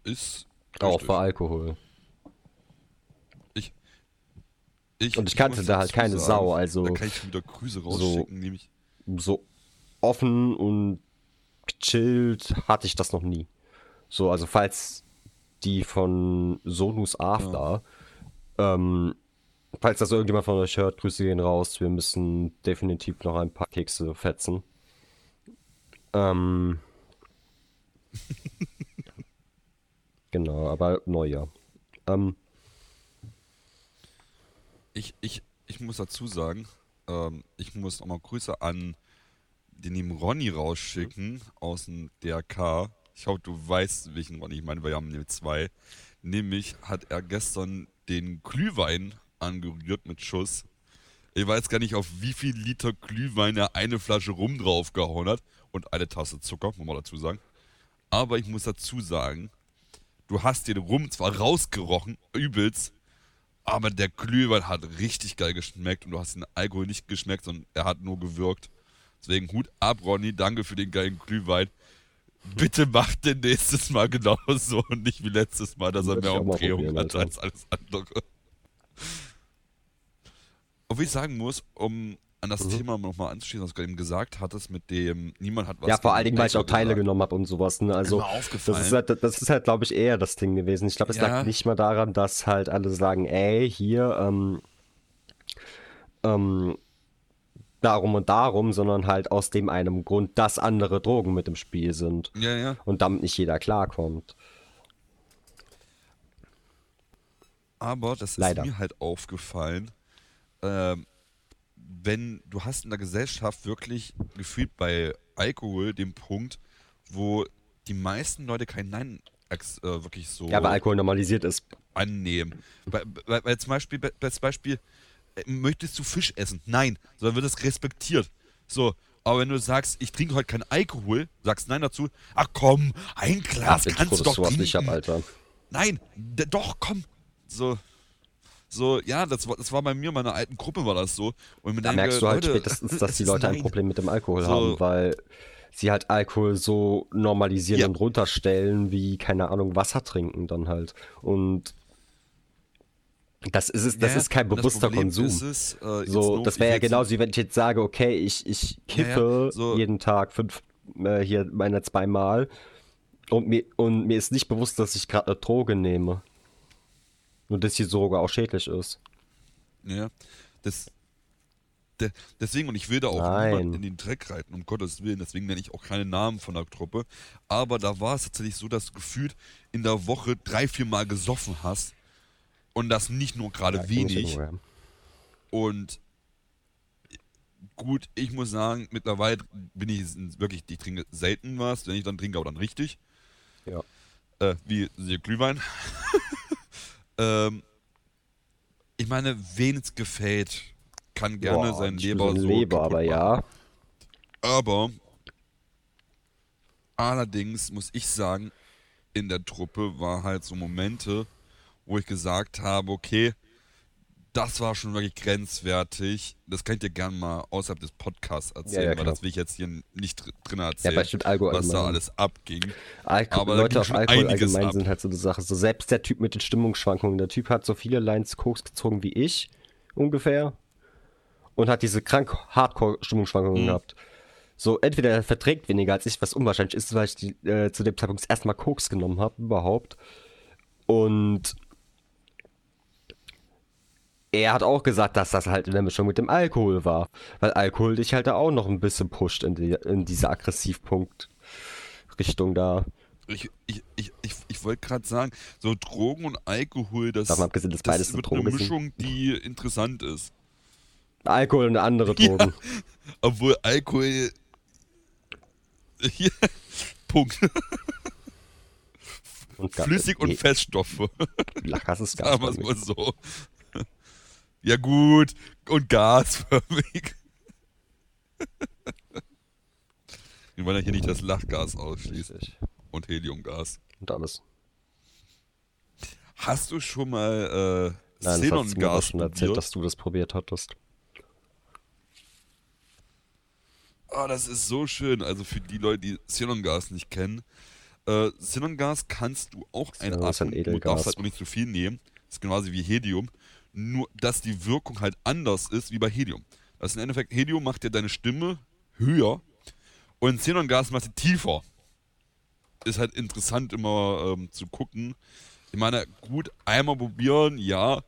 Ist auch richtig. für Alkohol. Ich, ich, Und ich kannte da halt keine Sau, also Da kann ich wieder Grüße rausschicken, nämlich. so offen und gechillt hatte ich das noch nie. So, also falls die von Sonus After ähm, Falls das irgendjemand von euch hört, Grüße gehen raus. Wir müssen definitiv noch ein paar Kekse fetzen. Ähm. genau, aber Neujahr. Ähm. Ich, ich, ich muss dazu sagen, ähm, ich muss nochmal Grüße an den lieben Ronny rausschicken aus dem DRK. Ich hoffe, du weißt, welchen Ronny ich meine, wir haben nämlich zwei. Nämlich hat er gestern den Glühwein angerührt mit Schuss. Ich weiß gar nicht, auf wie viel Liter Glühwein er eine Flasche Rum draufgehauen hat und eine Tasse Zucker, muss man dazu sagen. Aber ich muss dazu sagen, du hast den Rum zwar rausgerochen, übelst, aber der Glühwein hat richtig geil geschmeckt und du hast den Alkohol nicht geschmeckt, sondern er hat nur gewirkt. Deswegen Hut ab, Ronny, danke für den geilen Glühwein. Bitte mach den nächstes Mal genauso und nicht wie letztes Mal, dass er mehr Umdrehung hat als alles andere. Obwohl ich sagen muss, um an das mhm. Thema nochmal anzuschließen, was du gerade eben gesagt hattest, mit dem niemand hat was. Ja, vor allen Dingen, weil ich auch Teile gesagt. genommen habe und sowas. Ne? Also, das ist halt, das ist halt, glaube ich, eher das Ding gewesen. Ich glaube, es ja. lag nicht mal daran, dass halt alle sagen, ey, hier, ähm, ähm, darum und darum, sondern halt aus dem einem Grund, dass andere Drogen mit im Spiel sind. Ja, ja. Und damit nicht jeder klarkommt. Aber das Leider. ist mir halt aufgefallen, ähm, wenn du hast in der Gesellschaft wirklich gefühlt bei Alkohol den Punkt, wo die meisten Leute kein Nein äh, wirklich so. Ja, weil Alkohol normalisiert ist. Annehmen. Weil, weil, weil zum Beispiel, bei, als Beispiel, äh, möchtest du Fisch essen? Nein, sondern wird es respektiert. So, aber wenn du sagst, ich trinke heute keinen Alkohol, sagst Nein dazu, ach komm, ein Glas ja, kannst du doch trinken. Nicht ab, Alter. Nein, doch, komm. So, so, ja, das war, das war bei mir, meiner alten Gruppe war das so. Und da denke, merkst du halt Leute, spätestens, dass die Leute ein Problem mit dem Alkohol so. haben, weil sie halt Alkohol so normalisieren ja. und runterstellen, wie, keine Ahnung, Wasser trinken dann halt. Und das ist es, das ja, ist kein bewusster Konsum. Es, äh, so, das wäre ja genauso wie wenn ich jetzt sage, okay, ich, ich kiffe ja, so. jeden Tag fünf, äh, hier meine zweimal und mir, und mir ist nicht bewusst, dass ich gerade eine Droge nehme. Nur dass sie sogar auch schädlich ist. Ja, das. De, deswegen, und ich will da auch Nein. niemanden in den Dreck reiten, um Gottes Willen, deswegen nenne ich auch keine Namen von der Truppe. Aber da war es tatsächlich so, dass du gefühlt in der Woche drei, vier Mal gesoffen hast. Und das nicht nur gerade ja, wenig. Und gut, ich muss sagen, mittlerweile bin ich wirklich, ich trinke selten was. Wenn ich dann trinke, aber dann richtig. Ja. Äh, wie Glühwein. Ähm, ich meine, wen es gefällt, kann gerne Boah, sein Leber so. Leber, aber ja. Aber allerdings muss ich sagen, in der Truppe war halt so Momente, wo ich gesagt habe, okay, das war schon wirklich grenzwertig. Das kann ich dir gerne mal außerhalb des Podcasts erzählen, ja, ja, weil das will ich jetzt hier nicht drin erzählen, ja, was allgemein. da alles abging. Alko Aber Leute auf Alkohol allgemein ab. sind halt so eine Sache. So selbst der Typ mit den Stimmungsschwankungen, der Typ hat so viele Lines Koks gezogen wie ich, ungefähr. Und hat diese krank Hardcore-Stimmungsschwankungen mhm. gehabt. So, entweder er verträgt weniger als ich, was unwahrscheinlich ist, weil ich die, äh, zu dem Zeitpunkt erstmal Koks genommen habe, überhaupt. Und er hat auch gesagt, dass das halt in der Mischung mit dem Alkohol war. Weil Alkohol dich halt da auch noch ein bisschen pusht in, die, in diese Aggressivpunkt-Richtung da. Ich, ich, ich, ich, ich wollte gerade sagen, so Drogen und Alkohol, das, Davon abgesehen, dass beides das wird eine Mischung, die interessant ist. Alkohol und andere Drogen. Ja, obwohl Alkohol. Punkt. Und Flüssig und Feststoffe. Lachgas ist Gas. Sagen wir es mal so. Ja gut, und gasförmig. Wir wollen ja hier nicht das Lachgas ausschließen. Und Heliumgas. Und alles. Hast du schon mal äh, Nein, Xenongas schon erzählt, dass du das probiert hattest. Oh, das ist so schön. Also für die Leute, die Xenongas nicht kennen. Äh, Xenongas kannst du auch einatmen. Ein du darfst halt auch nicht zu viel nehmen. Das ist genauso wie Helium nur dass die Wirkung halt anders ist wie bei Helium. Das ist im Endeffekt, Helium macht ja deine Stimme höher und Xenongas macht sie tiefer. Ist halt interessant immer ähm, zu gucken. Ich meine, gut, einmal probieren, ja,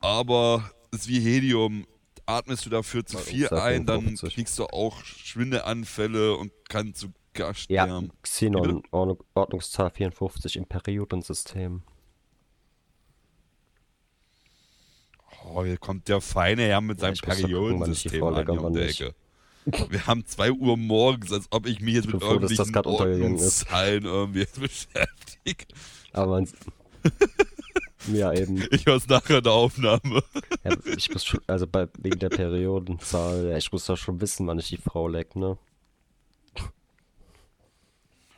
aber ist wie Helium. Atmest du dafür zu Ja, viel ein, dann 54. kriegst du auch Schwindelanfälle und kannst sogar Ja, sterben. Xenon, Ordnung- Ordnungszahl 54 im Periodensystem. Oh, hier kommt der feine Herr mit seinem ich ich Periodensystem an hier um die. Ecke. Wir haben 2 Uhr morgens, als ob ich mich jetzt bin mit froh, das irgendwelchen ist. Ordnungszahlen irgendwie beschäftige. Aber man. ja, eben. Ich höre es nachher in der Aufnahme. Ja, ich muss schon, also bei, wegen der Periodenzahl, ja, ich muss doch schon wissen, wann ich die Frau leck, ne?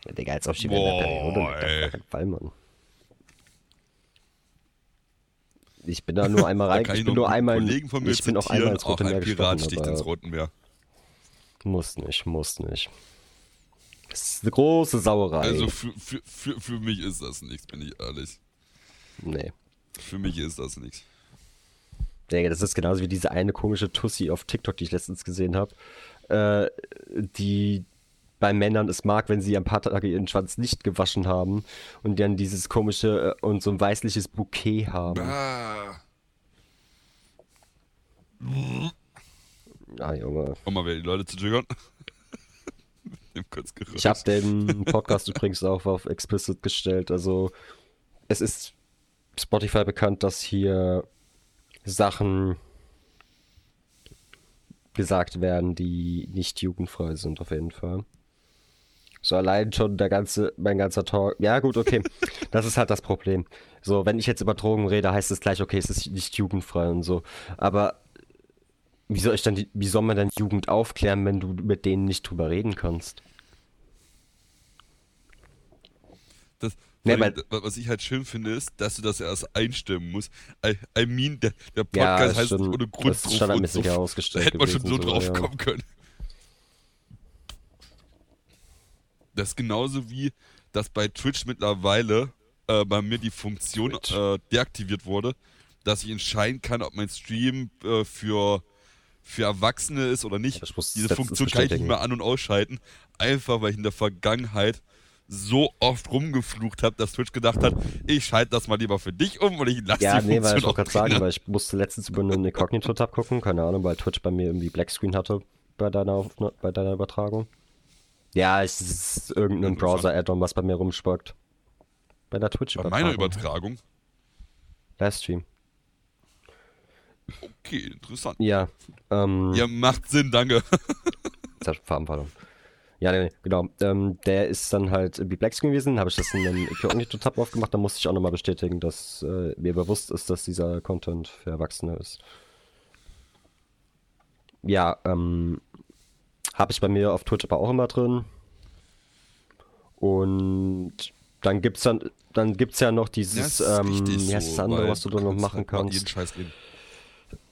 Ja, Digga, als ob ich die während der Periode Boah, leck, auf keinen Fall, Mann. Ich bin da nur einmal rein, ich ich bin nur einmal, Kollegen von mir ich bin auch einmal ins auch Rote ein Meer Pirat gesprungen, sticht ins aber Rote Meer. muss nicht, muss nicht. Das ist eine große Sauerei. Also für, für, für, für mich ist das nichts, bin ich ehrlich. nee. Für mich ist das nichts. Digga, das ist genauso wie diese eine komische Tussi auf TikTok, die ich letztens gesehen habe, äh, die bei Männern es mag, wenn sie ein paar Tage ihren Schwanz nicht gewaschen haben und dann dieses komische äh, und so ein weißliches Bouquet haben. Ah. Ah, Junge. Um mal wieder die Leute zu triggern. Ich habe den Podcast übrigens auch auf explicit gestellt. Also es ist Spotify bekannt, dass hier Sachen gesagt werden, die nicht jugendfrei sind, auf jeden Fall. So allein schon der ganze, mein ganzer Talk. Ja, gut, okay. Das ist halt das Problem. So, wenn ich jetzt über Drogen rede, heißt es gleich, okay, es ist nicht jugendfrei und so. Aber wie soll ich dann die, wie soll man denn Jugend aufklären, wenn du mit denen nicht drüber reden kannst? Das, Nee, weil- wa- was ich halt schön finde, ist, dass du das erst einstimmen musst. I, I mean, der, der Ja, Podcast ist heißt schon- ohne Grund das ist standardmäßig so, herausgestellt Da hätte man schon so so, drauf ja. kommen können. Das ist genauso wie, dass bei Twitch mittlerweile äh, bei mir die Funktion äh, deaktiviert wurde, dass ich entscheiden kann, ob mein Stream äh, für, für Erwachsene ist oder nicht. Diese Funktion kann ich nicht mehr an- und ausschalten, einfach weil ich in der Vergangenheit so oft rumgeflucht habe, dass Twitch gedacht hat, ich schalte das mal lieber für dich um und ich lasse Ja, die nee, weil ich auch gerade sagen, weil ich musste letztens über einen Incognito-Tab gucken, keine Ahnung, weil Twitch bei mir irgendwie Blackscreen hatte bei deiner, Aufna- bei deiner Übertragung. Ja, es ist irgendein. Browser-Add-on, was bei mir rumspackt. Bei der Bei Twitch-Übertragung. meiner Übertragung. Livestream. Okay, interessant. Ja, ähm, Ja, macht Sinn, danke. Farbenverlust. Ja, nee, nee, genau. Ähm, der ist dann halt irgendwie Blackscreen gewesen, habe ich das in einem Incognito-Tab aufgemacht, da musste ich auch nochmal bestätigen, dass äh, mir bewusst ist, dass dieser Content für Erwachsene ist. Ja, ähm, habe ich bei mir auf Twitch aber auch immer drin. Und dann gibt's dann, dann gibt's ja noch dieses, ähm, wie heißt das andere, was du da noch machen halt kannst? Jeden Scheiß reden.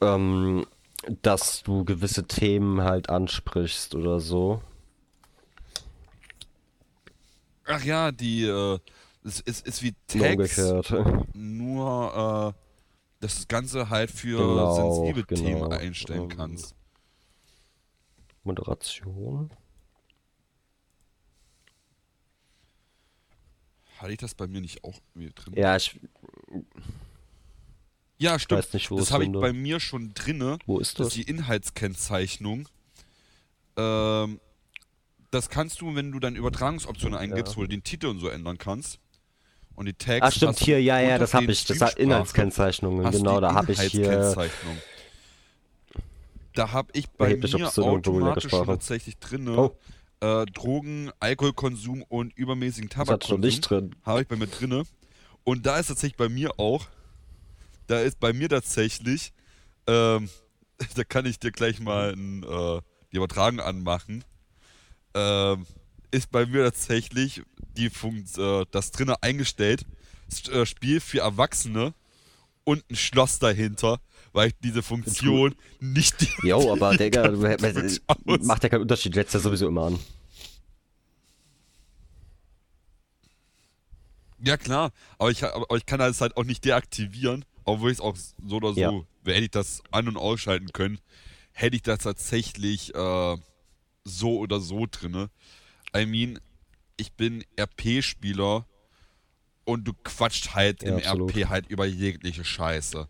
ähm, dass du gewisse Themen halt ansprichst oder so. Ach ja, die, äh, es ist, ist wie umgekehrt. nur, äh, dass das Ganze halt für Genau, sensible genau. Themen einstellen Ähm, kannst. Moderation. Hatte ich das bei mir nicht auch mit drin? Ja, ich Ja, stimmt. weiß nicht, wo das habe ich bei mir schon drinne. Wo ist Das das? ist die Inhaltskennzeichnung. Ähm, das kannst du, wenn du deine Übertragungsoptionen eingibst, Ja. wo du den Titel und so ändern kannst. Und die Tags. Ah, stimmt, hier, ja, ja, das habe ich. Das hat Inhaltskennzeichnungen, genau, da habe ich hier. Da habe ich bei mir automatisch schon tatsächlich drinne Oh. äh, Drogen, Alkoholkonsum und übermäßigen Das hat schon Tabakkonsum. nicht drin. Habe ich bei mir drinne. Und da ist tatsächlich bei mir auch, da ist bei mir tatsächlich, ähm, da kann ich dir gleich mal ein, äh, die Übertragung anmachen, ähm, ist bei mir tatsächlich die Funkt, äh, das drinne eingestellt, S äh, Spiel für Erwachsene und ein Schloss dahinter, weil ich diese Funktion nicht Jo, aber Digga, macht ja keinen Unterschied, setzt ja sowieso immer an. Ja, klar, aber ich, aber ich kann das halt auch nicht deaktivieren, obwohl ich es auch so oder so, Ja. hätte ich das an- und ausschalten können, hätte ich das tatsächlich äh, so oder so drinne. I mean, ich bin RP-Spieler und du quatscht halt Ja, im absolut. RP halt über jegliche Scheiße.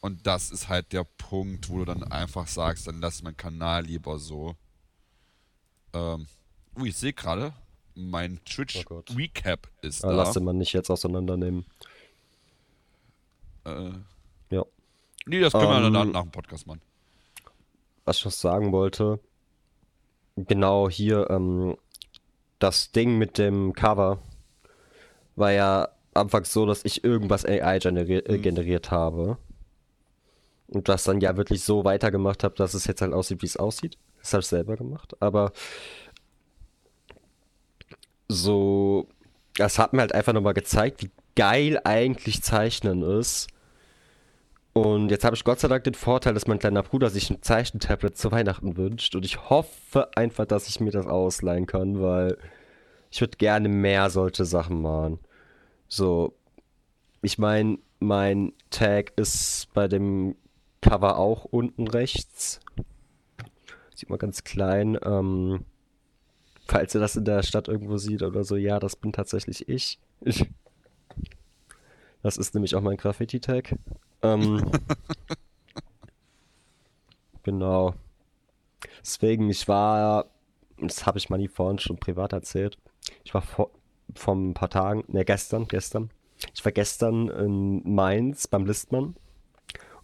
Und das ist halt der Punkt, wo du dann einfach sagst, dann lass meinen Kanal lieber so. Ähm, uh, ich sehe gerade, mein Twitch Oh. Recap ist Aber da. lass den man nicht jetzt auseinandernehmen. Äh, Ja. nee, das können wir Ähm, dann nach dem Podcast machen. Was ich noch sagen wollte, genau hier, ähm, das Ding mit dem Cover war ja anfangs so, dass ich irgendwas AI generi äh, Mhm. generiert habe. Und das dann ja wirklich so weitergemacht habe, dass es jetzt halt aussieht, wie es aussieht. Das habe ich selber gemacht. Aber so, das hat mir halt einfach nochmal gezeigt, wie geil eigentlich Zeichnen ist. Und jetzt habe ich Gott sei Dank den Vorteil, dass mein kleiner Bruder sich ein Zeichentablet zu Weihnachten wünscht. Und ich hoffe einfach, dass ich mir das ausleihen kann, weil ich würde gerne mehr solche Sachen machen. So, ich meine, mein Tag ist bei dem Cover auch unten rechts. Sieht man ganz klein. Ähm, falls ihr das in der Stadt irgendwo sieht oder so, ja, das bin tatsächlich ich. ich das ist nämlich auch mein Graffiti-Tag. Ähm, genau. Deswegen, ich war, das habe ich mal nie vorhin schon privat erzählt. Ich war vor, vor ein paar Tagen, ne, gestern, gestern. Ich war gestern in Mainz beim Listmann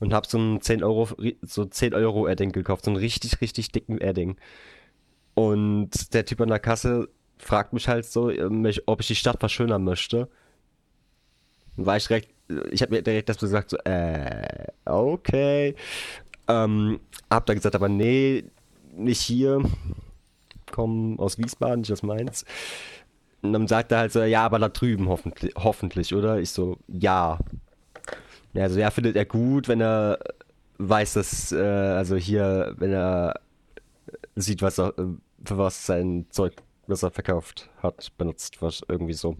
und habe so ein 10 Euro, so 10 Euro Edding gekauft, so einen richtig, richtig dicken Edding. Und der Typ an der Kasse fragt mich halt so, äh, ob ich die Stadt verschönern möchte. Dann war ich direkt, ich habe mir direkt das gesagt, so, äh, okay. Ähm, hab dann gesagt, aber nee, nicht hier. Komm aus Wiesbaden, nicht aus Mainz. Und dann sagt er halt so, ja, aber da drüben hoffentlich, hoffentlich, oder? Ich so, ja. Ja, also ja, findet er gut, wenn er weiß, dass, äh, also hier, wenn er sieht, was er, äh, für was sein Zeug, was er verkauft hat, benutzt, was irgendwie so.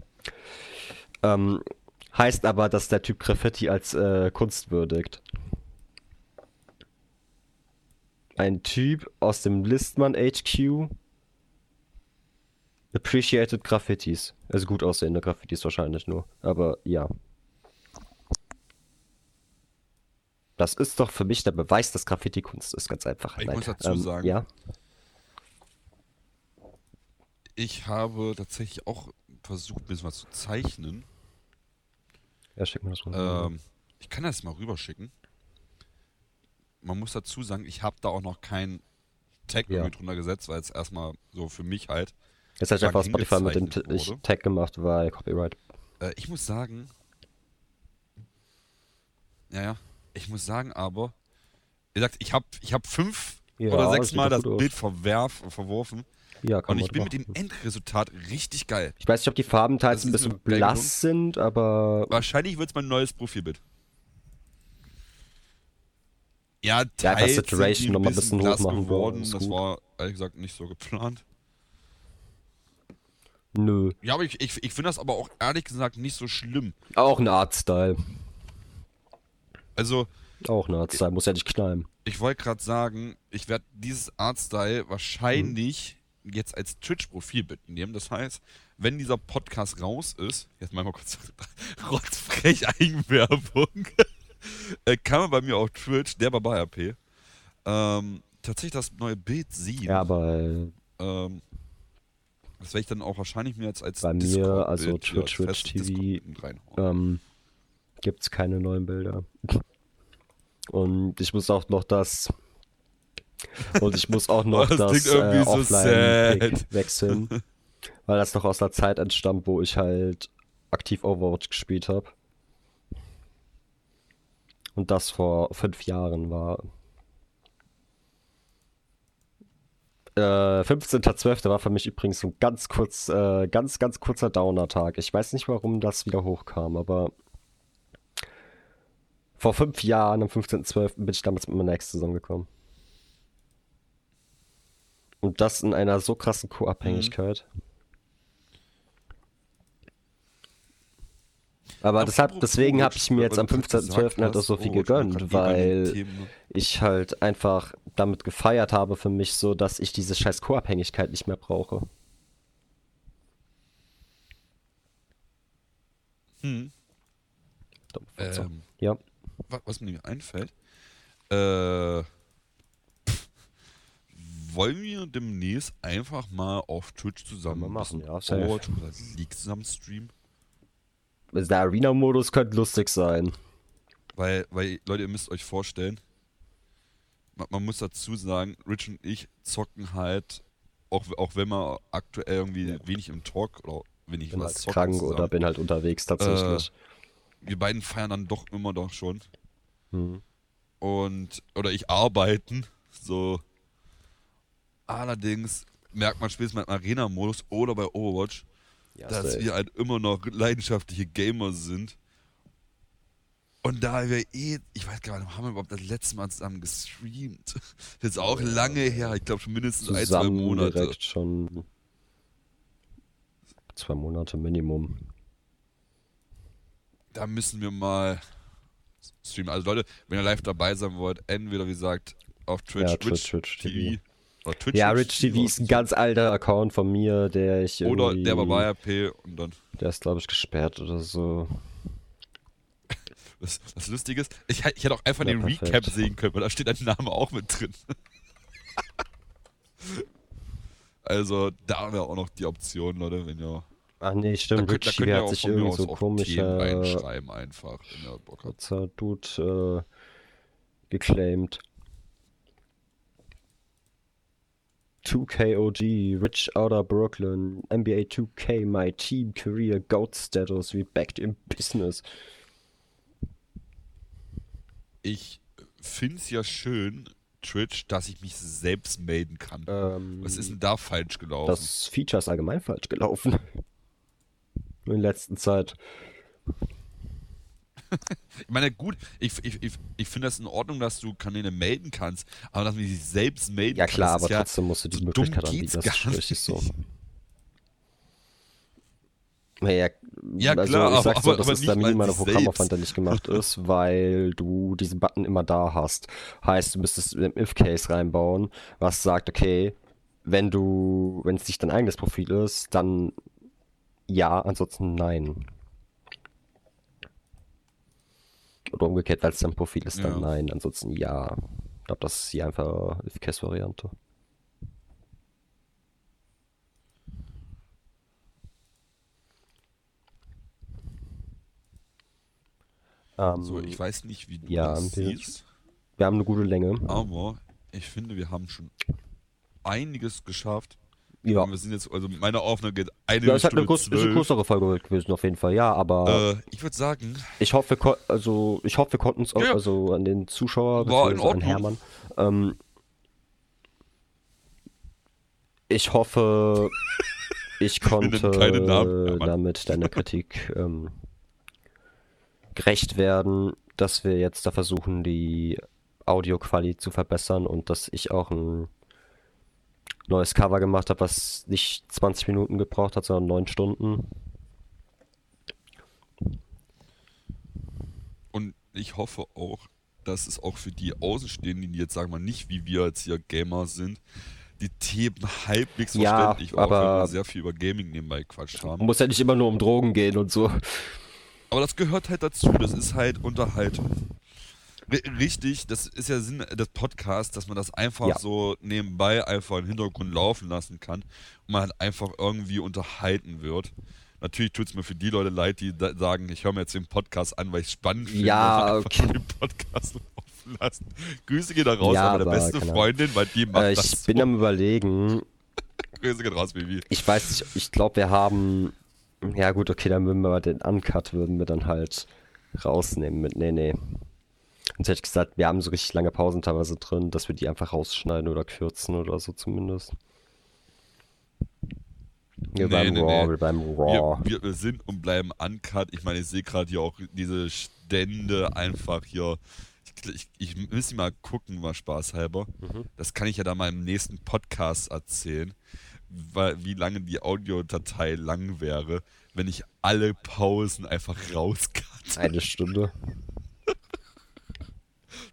Ähm, heißt aber, dass der Typ Graffiti als äh, Kunst würdigt. Ein Typ aus dem Listmann HQ appreciated Graffitis. Also gut aussehende Graffitis wahrscheinlich nur. Aber ja. Das ist doch für mich der Beweis, dass Graffiti Kunst ist, ganz einfach. Ich muss dazu sagen- Ja. Ich habe tatsächlich auch versucht, ein bisschen was zu zeichnen. Ja, schick mir das mal. Ähm, ich kann das mal rüberschicken. Man muss dazu sagen, ich habe da auch noch keinen Tag Ja. drunter gesetzt, weil es erstmal so für mich halt. Jetzt habe ich einfach Spotify mit dem. Tag gemacht, weil Copyright. Äh, ich muss sagen. Ja, ja. Ich muss sagen, aber. Wie gesagt, ich habe ich hab fünf Ja, oder das sechs sieht Mal das. Bild verwerf, verworfen. Ja, Und ich bin mit machen. dem Endresultat richtig geil. Ich weiß nicht, ob die Farben teils Das ein bisschen blass sind, aber Wahrscheinlich wird es mein neues Profilbild. Ja, Ja, teils die Saturation noch mal ein bisschen blass hoch machen, geworden. Das gut. war, ehrlich gesagt, nicht so geplant. nö. Ja, aber ich, ich, ich finde das aber auch ehrlich gesagt nicht so schlimm. Auch ein Artstyle. Also, Auch ein Artstyle, muss ja nicht knallen. ich wollte gerade sagen, ich werde dieses Artstyle wahrscheinlich jetzt als Twitch-Profilbild nehmen. Das heißt, wenn dieser Podcast raus ist, jetzt mal mal kurz rotzfrech Eigenwerbung, äh, kann man bei mir auf Twitch, der Baba RP, ähm, tatsächlich das neue Bild sehen. Ja, aber äh, Ähm, das werde ich dann auch wahrscheinlich mir jetzt als Bei mir, also Twitch, Twitch TV, Discord ähm, gibt's keine neuen Bilder. Und ich muss auch noch das. Und ich muss auch noch Das das, irgendwie äh, so offline wechseln. Weil das noch aus der Zeit entstammt, wo ich halt aktiv Overwatch gespielt habe. Und das vor fünf Jahren war. Äh, 15.12. war für mich übrigens so ein ganz kurz, äh, ganz, ganz kurzer Downer-Tag. Ich weiß nicht, warum das wieder hochkam, aber vor fünf Jahren, am 15.12. bin ich damals mit meiner Ex zusammengekommen. Und das in einer so krassen Co-Abhängigkeit. Aber deshalb, Apropos deswegen habe ich mir jetzt am weil du grad 15.12. halt auch so viel man gegönnt, weil ich halt einfach damit gefeiert habe für mich so, dass ich diese scheiß Co-Abhängigkeit nicht mehr brauche. Hm. Ähm, Ja. Was, mir einfällt, äh, wollen wir demnächst einfach mal auf Twitch zusammen Können wir machen, ein ja, safe. Overwatch oder League zusammen streamen? Also Der Arena-Modus könnte lustig sein. Weil, weil, Leute, ihr müsst euch vorstellen, man, man muss dazu sagen, Rich und ich zocken halt, auch, auch wenn wir aktuell irgendwie wenig im Talk oder wenig Bin was halt zocken krank oder bin halt unterwegs tatsächlich. Wir beiden feiern dann doch immer doch schon. Hm. und oder ich arbeiten so allerdings merkt man spätestens beim Arena-Modus oder bei Overwatch, Ja, dass safe. wir halt immer noch leidenschaftliche Gamer sind und da wir eh, ich weiß gar nicht, haben wir überhaupt das letzte Mal zusammen gestreamt? Das ist jetzt auch lange her, ich glaube schon mindestens ein, zwei Zusammen Monate. direkt schon zwei Monate Minimum. Da müssen wir mal streamen. Also Leute, wenn ihr live dabei sein wollt, entweder wie gesagt auf Twitch, Ja, Twitch, Twitch TV. Oder Twitch, Ja, Twitch TV ist ein ganz alter Account von mir, der ich Oder der war bei RP und dann. Der ist, glaube ich, gesperrt oder so. Das, das Lustige ist, ich, ich hätte auch einfach Ja, den perfekt. Recap sehen können, weil da steht dein Name auch mit drin. also, da wäre auch noch die Option, Leute, wenn ihr. Ach nee, Da stimmt. könnt, da könnt TV ihr hat auch sich irgendwie so komisch reinschreiben, einfach, wenn ihr Bock habt. kurzer Dude äh, geclaimed. 2KOG, Rich Outer Brooklyn, NBA 2K, My Team Career, Goat Status, we backed in business. Ich finde es ja schön, Twitch, dass ich mich selbst melden kann. Ähm, Was ist denn da falsch gelaufen? Das Feature ist allgemein falsch gelaufen. In letzter Zeit. Ich meine, gut, ich, ich, ich, ich finde das in Ordnung, dass du Kanäle melden kannst, aber dass man sich selbst melden Ja kann, klar, das aber ja, trotzdem musst du die so Möglichkeit anbieten. geht's Das ist richtig so. nicht. Ja, ja, Ja, also klar, ich aber- sag so, aber- das aber ist nicht der mal minimale Programmaufwand, der nicht gemacht ist, weil du diesen Button immer da hast. Heißt, du müsstest im If-Case reinbauen, was sagt, okay, wenn du, wenn es nicht dein eigenes Profil ist, dann ja, ansonsten nein. Oder umgekehrt, weil es dein Profil ist, dann Ja. nein, ansonsten ja. Ich glaube, das ist die einfache If-Case-Variante. Ähm, So, ich weiß nicht, wie du ja, das wir- siehst, wir haben eine gute Länge. aber ich finde, wir haben schon einiges geschafft. Ja. Und wir sind jetzt, also meine Aufnahme geht eine Ja, es hat eine, ist eine größere Folge gewesen, auf jeden Fall, ja, aber Äh, ich würde sagen, ich hoffe, wir also ich hoffe, wir konnten es auch, Ja. also an den Zuschauer, War in beziehungsweise an Ordnung. Hermann. Ähm, ich hoffe, ich konnte Namen, damit deiner Kritik ähm, gerecht werden, dass wir jetzt da versuchen, die Audioqualität zu verbessern und dass ich auch ein neues Cover gemacht habe, was nicht 20 Minuten gebraucht hat, sondern 9 Stunden. und ich hoffe auch, dass es auch für die Außenstehenden, die jetzt sagen wir nicht, wie wir jetzt hier Gamer sind, die Themen halbwegs Ja, verständlich war, auch wenn aber- wir sehr viel über Gaming nebenbei gequatscht haben. Muss ja nicht immer nur um Drogen gehen und so. Aber das gehört halt dazu, das ist halt Unterhaltung. Richtig, das ist ja Sinn des Podcasts, dass man das einfach Ja. so nebenbei einfach im Hintergrund laufen lassen kann und man halt einfach irgendwie unterhalten wird. Natürlich tut es mir für die Leute leid, die sagen, ich höre mir jetzt den Podcast an, weil ich es spannend finde. Ja, okay. den Podcast laufen lassen. Grüße gehen da raus Ja, meine aber beste keine Freundin, weil die macht Äh, das ich bin so. am überlegen, Grüße gehen raus, Baby. ich weiß nicht, ich glaube, wir haben. Ja, gut, okay, dann würden wir aber den Uncut würden wir dann halt rausnehmen mit. Nee, nee. Sonst hätte ich gesagt, wir haben so richtig lange Pausen teilweise drin, dass wir die einfach rausschneiden oder kürzen oder so zumindest. Wir Nee, beim nee, Raw, nee. wir beim Raw. Wir, wir, sind und bleiben uncut. Ich meine, ich sehe gerade hier auch diese Stände einfach hier. Ich, ich, ich müsste mal gucken, mal spaßhalber. Mhm. Das kann ich ja dann mal im nächsten Podcast erzählen, weil, wie lange die Audiodatei lang wäre, wenn ich alle Pausen einfach rauskatte, Eine Stunde.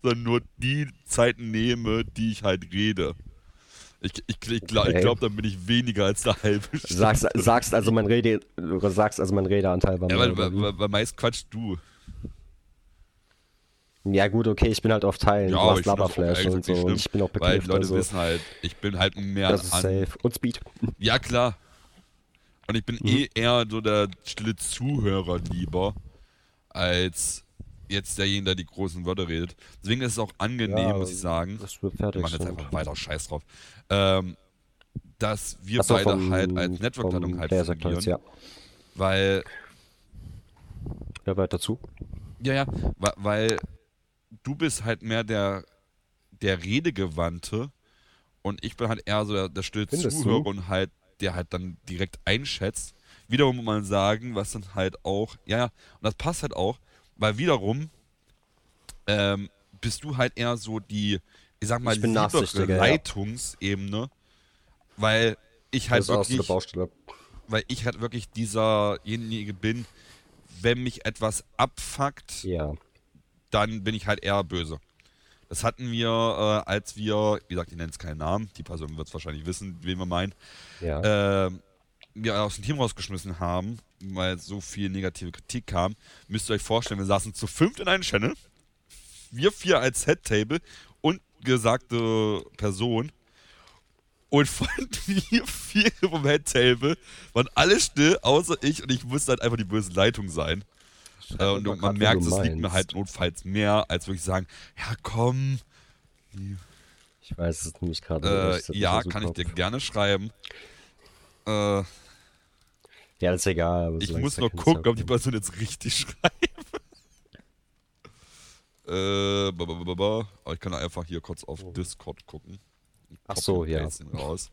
sondern nur die Zeiten nehme, die ich halt rede. Ich, ich, ich, glaub- ich Okay. glaube, dann bin ich weniger als eine halbe Stunde. Sagst, sagst also mein Rede, sagst also mein Redeanteil war ja, weil, wie? weil, weil meist quatschst du. Ja, gut, okay, ich bin halt auf Teilen. Ja, du hast Laberflash und so. Und ich bin auch Weil bekifft. die Leute Also, wissen halt, ich bin halt mehr das ist an. safe. Und Speed. Ja, klar. Und ich bin Mhm. eh eher so der stille Zuhörer lieber, als jetzt derjenige, der die großen Wörter redet. Deswegen ist es auch angenehm, Ja, muss ich sagen. Das wird Wir fertig. machen jetzt einfach weiter, scheiß drauf. Ähm, dass wir so, beide vom- halt als vom Network-Ladung halt fungieren. ja. Weil, Wer weiter dazu? ja, ja, weil du bist halt mehr der, der Redegewandte und ich bin halt eher so der, der stille Findest Zuhörer du? und halt, der halt dann direkt einschätzt. Wiederum muss man sagen, was dann halt auch, ja, ja, und das passt halt auch, weil wiederum ähm, bist du halt eher so die, ich sag mal, Ich bin liebere nachsichtiger, ja. Leitungsebene, weil ich halt wirklich weil ich halt wirklich dieserjenige bin, wenn mich etwas abfuckt, Ja. dann bin ich halt eher böse. Das hatten wir, äh, als wir, wie gesagt, ich nenne es keinen Namen, die Person wird es wahrscheinlich wissen, wen wir meinen, Ja. ähm, wir aus dem Team rausgeschmissen haben, weil so viel negative Kritik kam. Müsst ihr euch vorstellen, wir saßen zu fünft in einem Channel, wir vier als Head-Table und gesagte Person. Und von wir vier vom Head-Table waren alle still, außer ich, und ich musste halt einfach die böse Leitung sein. Äh, und man wie merkt, es liegt mir halt notfalls mehr, als würde ich sagen, ja komm, Ich weiß es nämlich gerade äh, ja, kann ich dir gerne schreiben. Äh, Ja, das ist egal. Ich muss noch gucken, ob die. Person jetzt richtig schreibt. äh, ba, ba, ba. Aber ich kann einfach hier kurz auf Discord gucken. Oh. Ach so, ja. raus.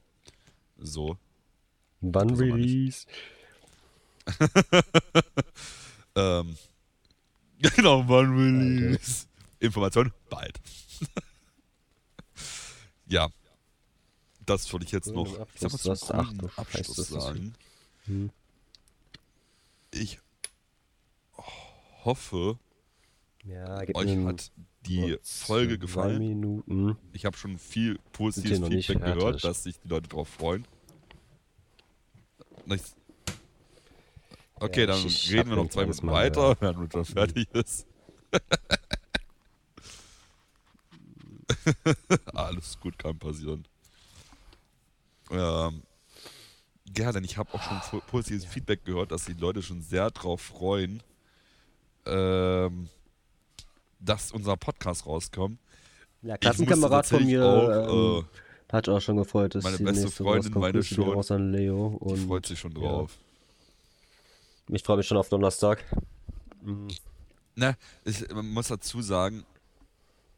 So. Wann. Release? Ähm. Genau, wann Release. Information bald. ja. Das wollte ich jetzt noch. Ich sag mal Abschluss, zum Abschluss ist- sagen. Hm. Ich hoffe, Ja, euch hat die Folge gefallen. Minuten. Ich habe schon viel positives Feedback gehört, dass sich die Leute drauf freuen. Okay, Ja, dann reden wir noch zwei Minuten Mal, weiter, ja. wenn Richard fertig ist. Alles gut, kann passieren. Ähm, ja, denn ich habe auch schon po- positives Feedback gehört, dass die Leute schon sehr drauf freuen, ähm, dass unser Podcast rauskommt. Ja, Klassenkamerad von mir auch, ähm, hat auch schon gefreut, dass meine die beste nächste Freundin meine schon. Leo Die und freut sich schon ja. drauf. ich freue mich schon auf Donnerstag. Mhm. Ne, ich man muss dazu sagen,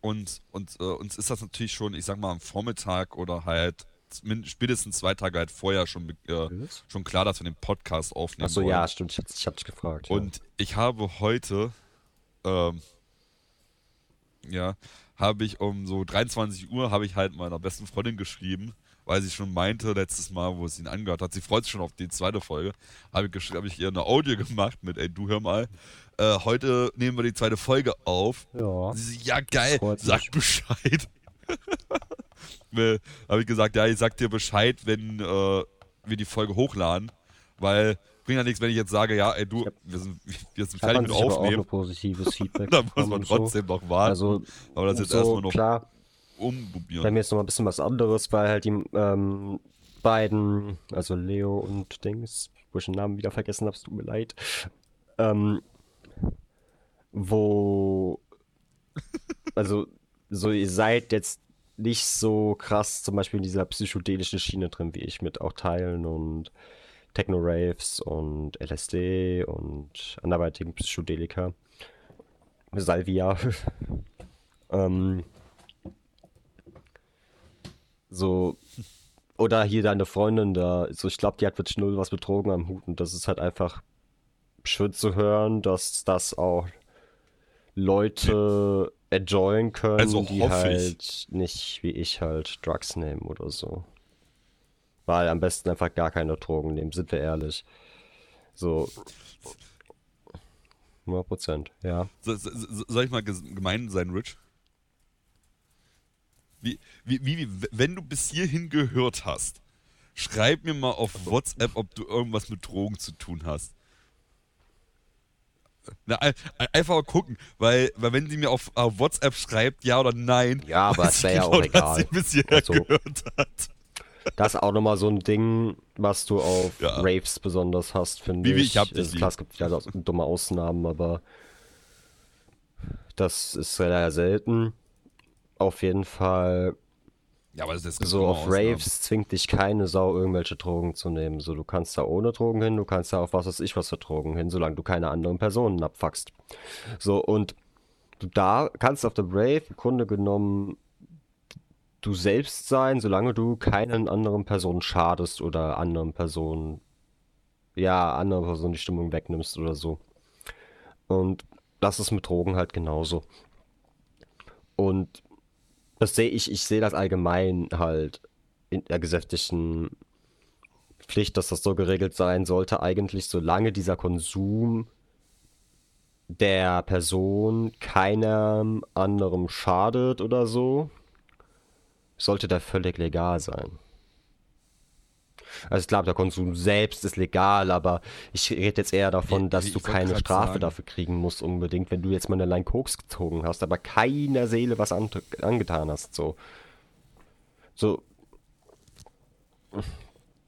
und, und äh, uns ist das natürlich schon, ich sag mal, am Vormittag oder halt spätestens zwei Tage halt vorher schon, äh, schon klar, dass wir den Podcast aufnehmen Achso, wollen. ja, stimmt, ich hab, ich hab dich gefragt. ja. Und ich habe heute, ähm, ja, habe ich um so 23 Uhr, habe ich halt meiner besten Freundin geschrieben, weil sie schon meinte, letztes Mal, wo sie ihn angehört hat, sie freut sich schon auf die zweite Folge, habe ich, habe ich ihr eine Audio gemacht mit, ey, du hör mal, äh, heute nehmen wir die zweite Folge auf. Ja. Sie ja geil, sag. Bescheid. habe ich gesagt, ja, ich sag dir Bescheid, wenn äh, wir die Folge hochladen, weil bringt ja nichts, wenn ich jetzt sage, ja, ey, du, wir sind, wir sind fertig mit sich aber auch Aufnehmen. positives Feedback. Da muss man und so. trotzdem noch warten. Also, aber das ist jetzt so, erstmal noch klar, bei umprobieren. mir ist noch mal ein bisschen was anderes, weil halt die ähm, beiden, also Leo und Dings, wo ich den Namen wieder vergessen habe, tut mir leid, ähm, wo, also, so ihr seid jetzt nicht so krass zum Beispiel in dieser psychedelischen Schiene drin wie ich mit auch Teilen und Techno-Raves und LSD und anderweitigen Psychedelika. Salvia. ähm, so, oder hier deine Freundin da, so ich glaube, die hat wirklich null was mit Drogen am Hut und das ist halt einfach schön zu hören, dass das auch Leute enjoyen können, Also die ich. halt nicht wie ich halt Drugs nehmen oder so. Weil am besten einfach gar keine Drogen nehmen, sind wir ehrlich. So. 100 Prozent, ja. So, so, so, soll ich mal gemein sein, Rich? Wie, wie, wie, wie, wenn du bis hierhin gehört hast, schreib mir mal auf WhatsApp, ob du irgendwas mit Drogen zu tun hast. Na, ein- ein- einfach mal gucken, weil, weil wenn sie mir auf, auf WhatsApp schreibt, ja oder nein, Ja, aber es wäre ja auch genau, dass egal. sie bis hierher Also- gehört hat. Das ist auch nochmal so ein Ding, was du auf Ja. Raves besonders hast, finde ich. ich hab dich Also. Klar, es gibt ja dumme Ausnahmen, aber das ist sehr selten. Auf jeden Fall, Ja, aber das ist so auf Raves zwingt dich keine Sau, irgendwelche Drogen zu nehmen. So, du kannst da ohne Drogen hin, du kannst da auf was weiß ich was für Drogen hin, solange du keine anderen Personen abfuckst. So, und du da kannst auf der Rave im Grunde genommen du selbst sein, solange du keinen anderen Personen schadest oder anderen Personen, ja, anderen Personen die Stimmung wegnimmst oder so. Und das ist mit Drogen halt genauso. Und das sehe ich, ich sehe das allgemein halt in der gesetzlichen Pflicht, dass das so geregelt sein sollte, eigentlich, solange dieser Konsum der Person keinem anderem schadet oder so, sollte der völlig legal sein. Also ich glaube, der Konsum selbst ist legal, aber ich rede jetzt eher davon, dass ich du keine Strafe sagen. dafür kriegen musst unbedingt, wenn du jetzt mal eine Line Koks gezogen hast, aber keiner Seele was an, angetan hast, so. So,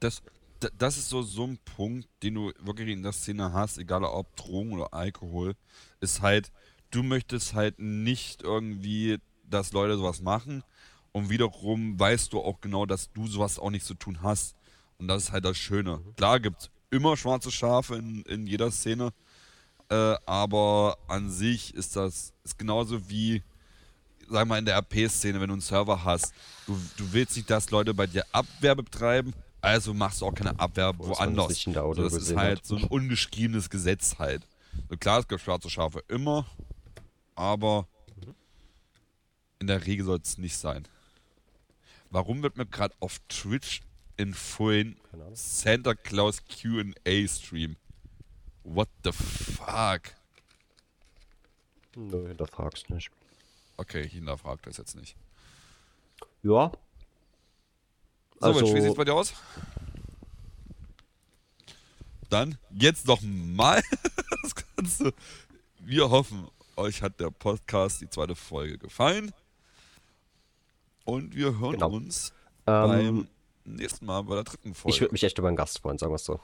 das, da- das ist so, so ein Punkt, den du wirklich in der Szene hast, egal ob Drogen oder Alkohol, ist halt, du möchtest halt nicht irgendwie, dass Leute sowas machen und wiederum weißt du auch genau, dass du sowas auch nicht zu tun hast. Und das ist halt das Schöne. Klar gibt es immer schwarze Schafe in, in jeder Szene, äh, aber an sich ist das ist genauso wie, sag mal, in der RP-Szene, wenn du einen Server hast. Du, du willst nicht, dass Leute bei dir Abwehr betreiben, also machst du auch keine Abwehr woanders. nicht in der So, Audio das ist halt hat. so ein ungeschriebenes Gesetz halt. So, klar, es gibt schwarze Schafe immer, aber in der Regel soll es nicht sein. Warum wird mir gerade auf Twitch Keine Ahnung. Santa Claus Q&A Stream? What the fuck? nö, hinterfragst nicht. Okay, ich hinterfrage das jetzt nicht. Ja. So, also, wie sieht es bei dir aus? Dann jetzt noch mal das Ganze. Wir hoffen, euch hat der Podcast, die zweite Folge gefallen. Und wir hören Genau. uns ähm, beim nächsten Mal bei der dritten Folge. ich würde mich echt über einen Gast freuen, sagen wir es so.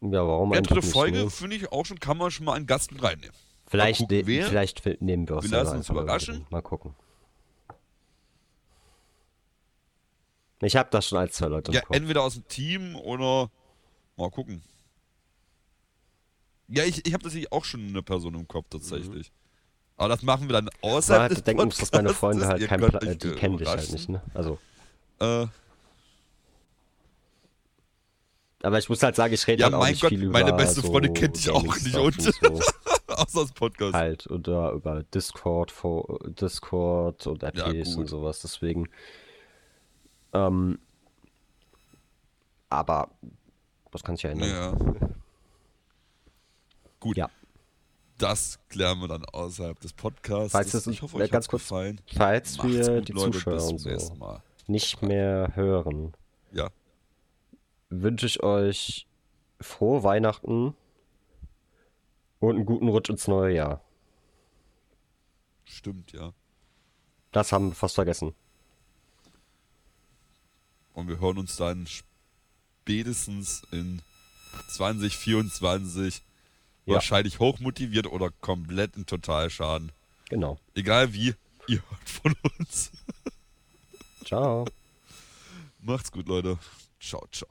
Ja, warum ja, dritte Folge, ne? finde ich auch schon, kann man schon mal einen Gast mit reinnehmen. Vielleicht, gucken, ne wer. vielleicht nehmen wir uns Wir lassen uns überraschen. Mal gucken. Ich habe das schon als zwei Leute im Ja, Kopf. entweder aus dem Team oder mal gucken. Ja, ich, ich habe tatsächlich auch schon eine Person im Kopf tatsächlich. Aber das machen wir dann außerhalb des zu denken, muss, dass meine. Freunde halt kein Pla äh, die kennen dich halt nicht, ne? Also, Äh, aber ich muss halt sagen, ich rede Ja, halt auch nicht Gott, viel über meine beste so Freundin kennt dich auch nicht und so. außer das Podcast. halt oder über Discord, vor Discord und RPs gut. und sowas. Deswegen. Ähm, aber das kann sich ja ändern. Ja. Gut, Ja. Das klären wir dann außerhalb des Podcasts. Falls es- ich hoffe, euch ganz kurz, gefallen. Falls Macht's wir gut, die Leute, Zuschauer bis und zum nächsten so Mal. nicht mehr hören, Ja, wünsche ich euch frohe Weihnachten und einen guten Rutsch ins neue Jahr. stimmt, ja. Das haben wir fast vergessen. Und wir hören uns dann spätestens in 2024 Ja. wahrscheinlich hochmotiviert oder komplett in Totalschaden. Genau. Egal wie, ihr hört von uns. Ciao. Macht's gut, Leute. Ciao, ciao.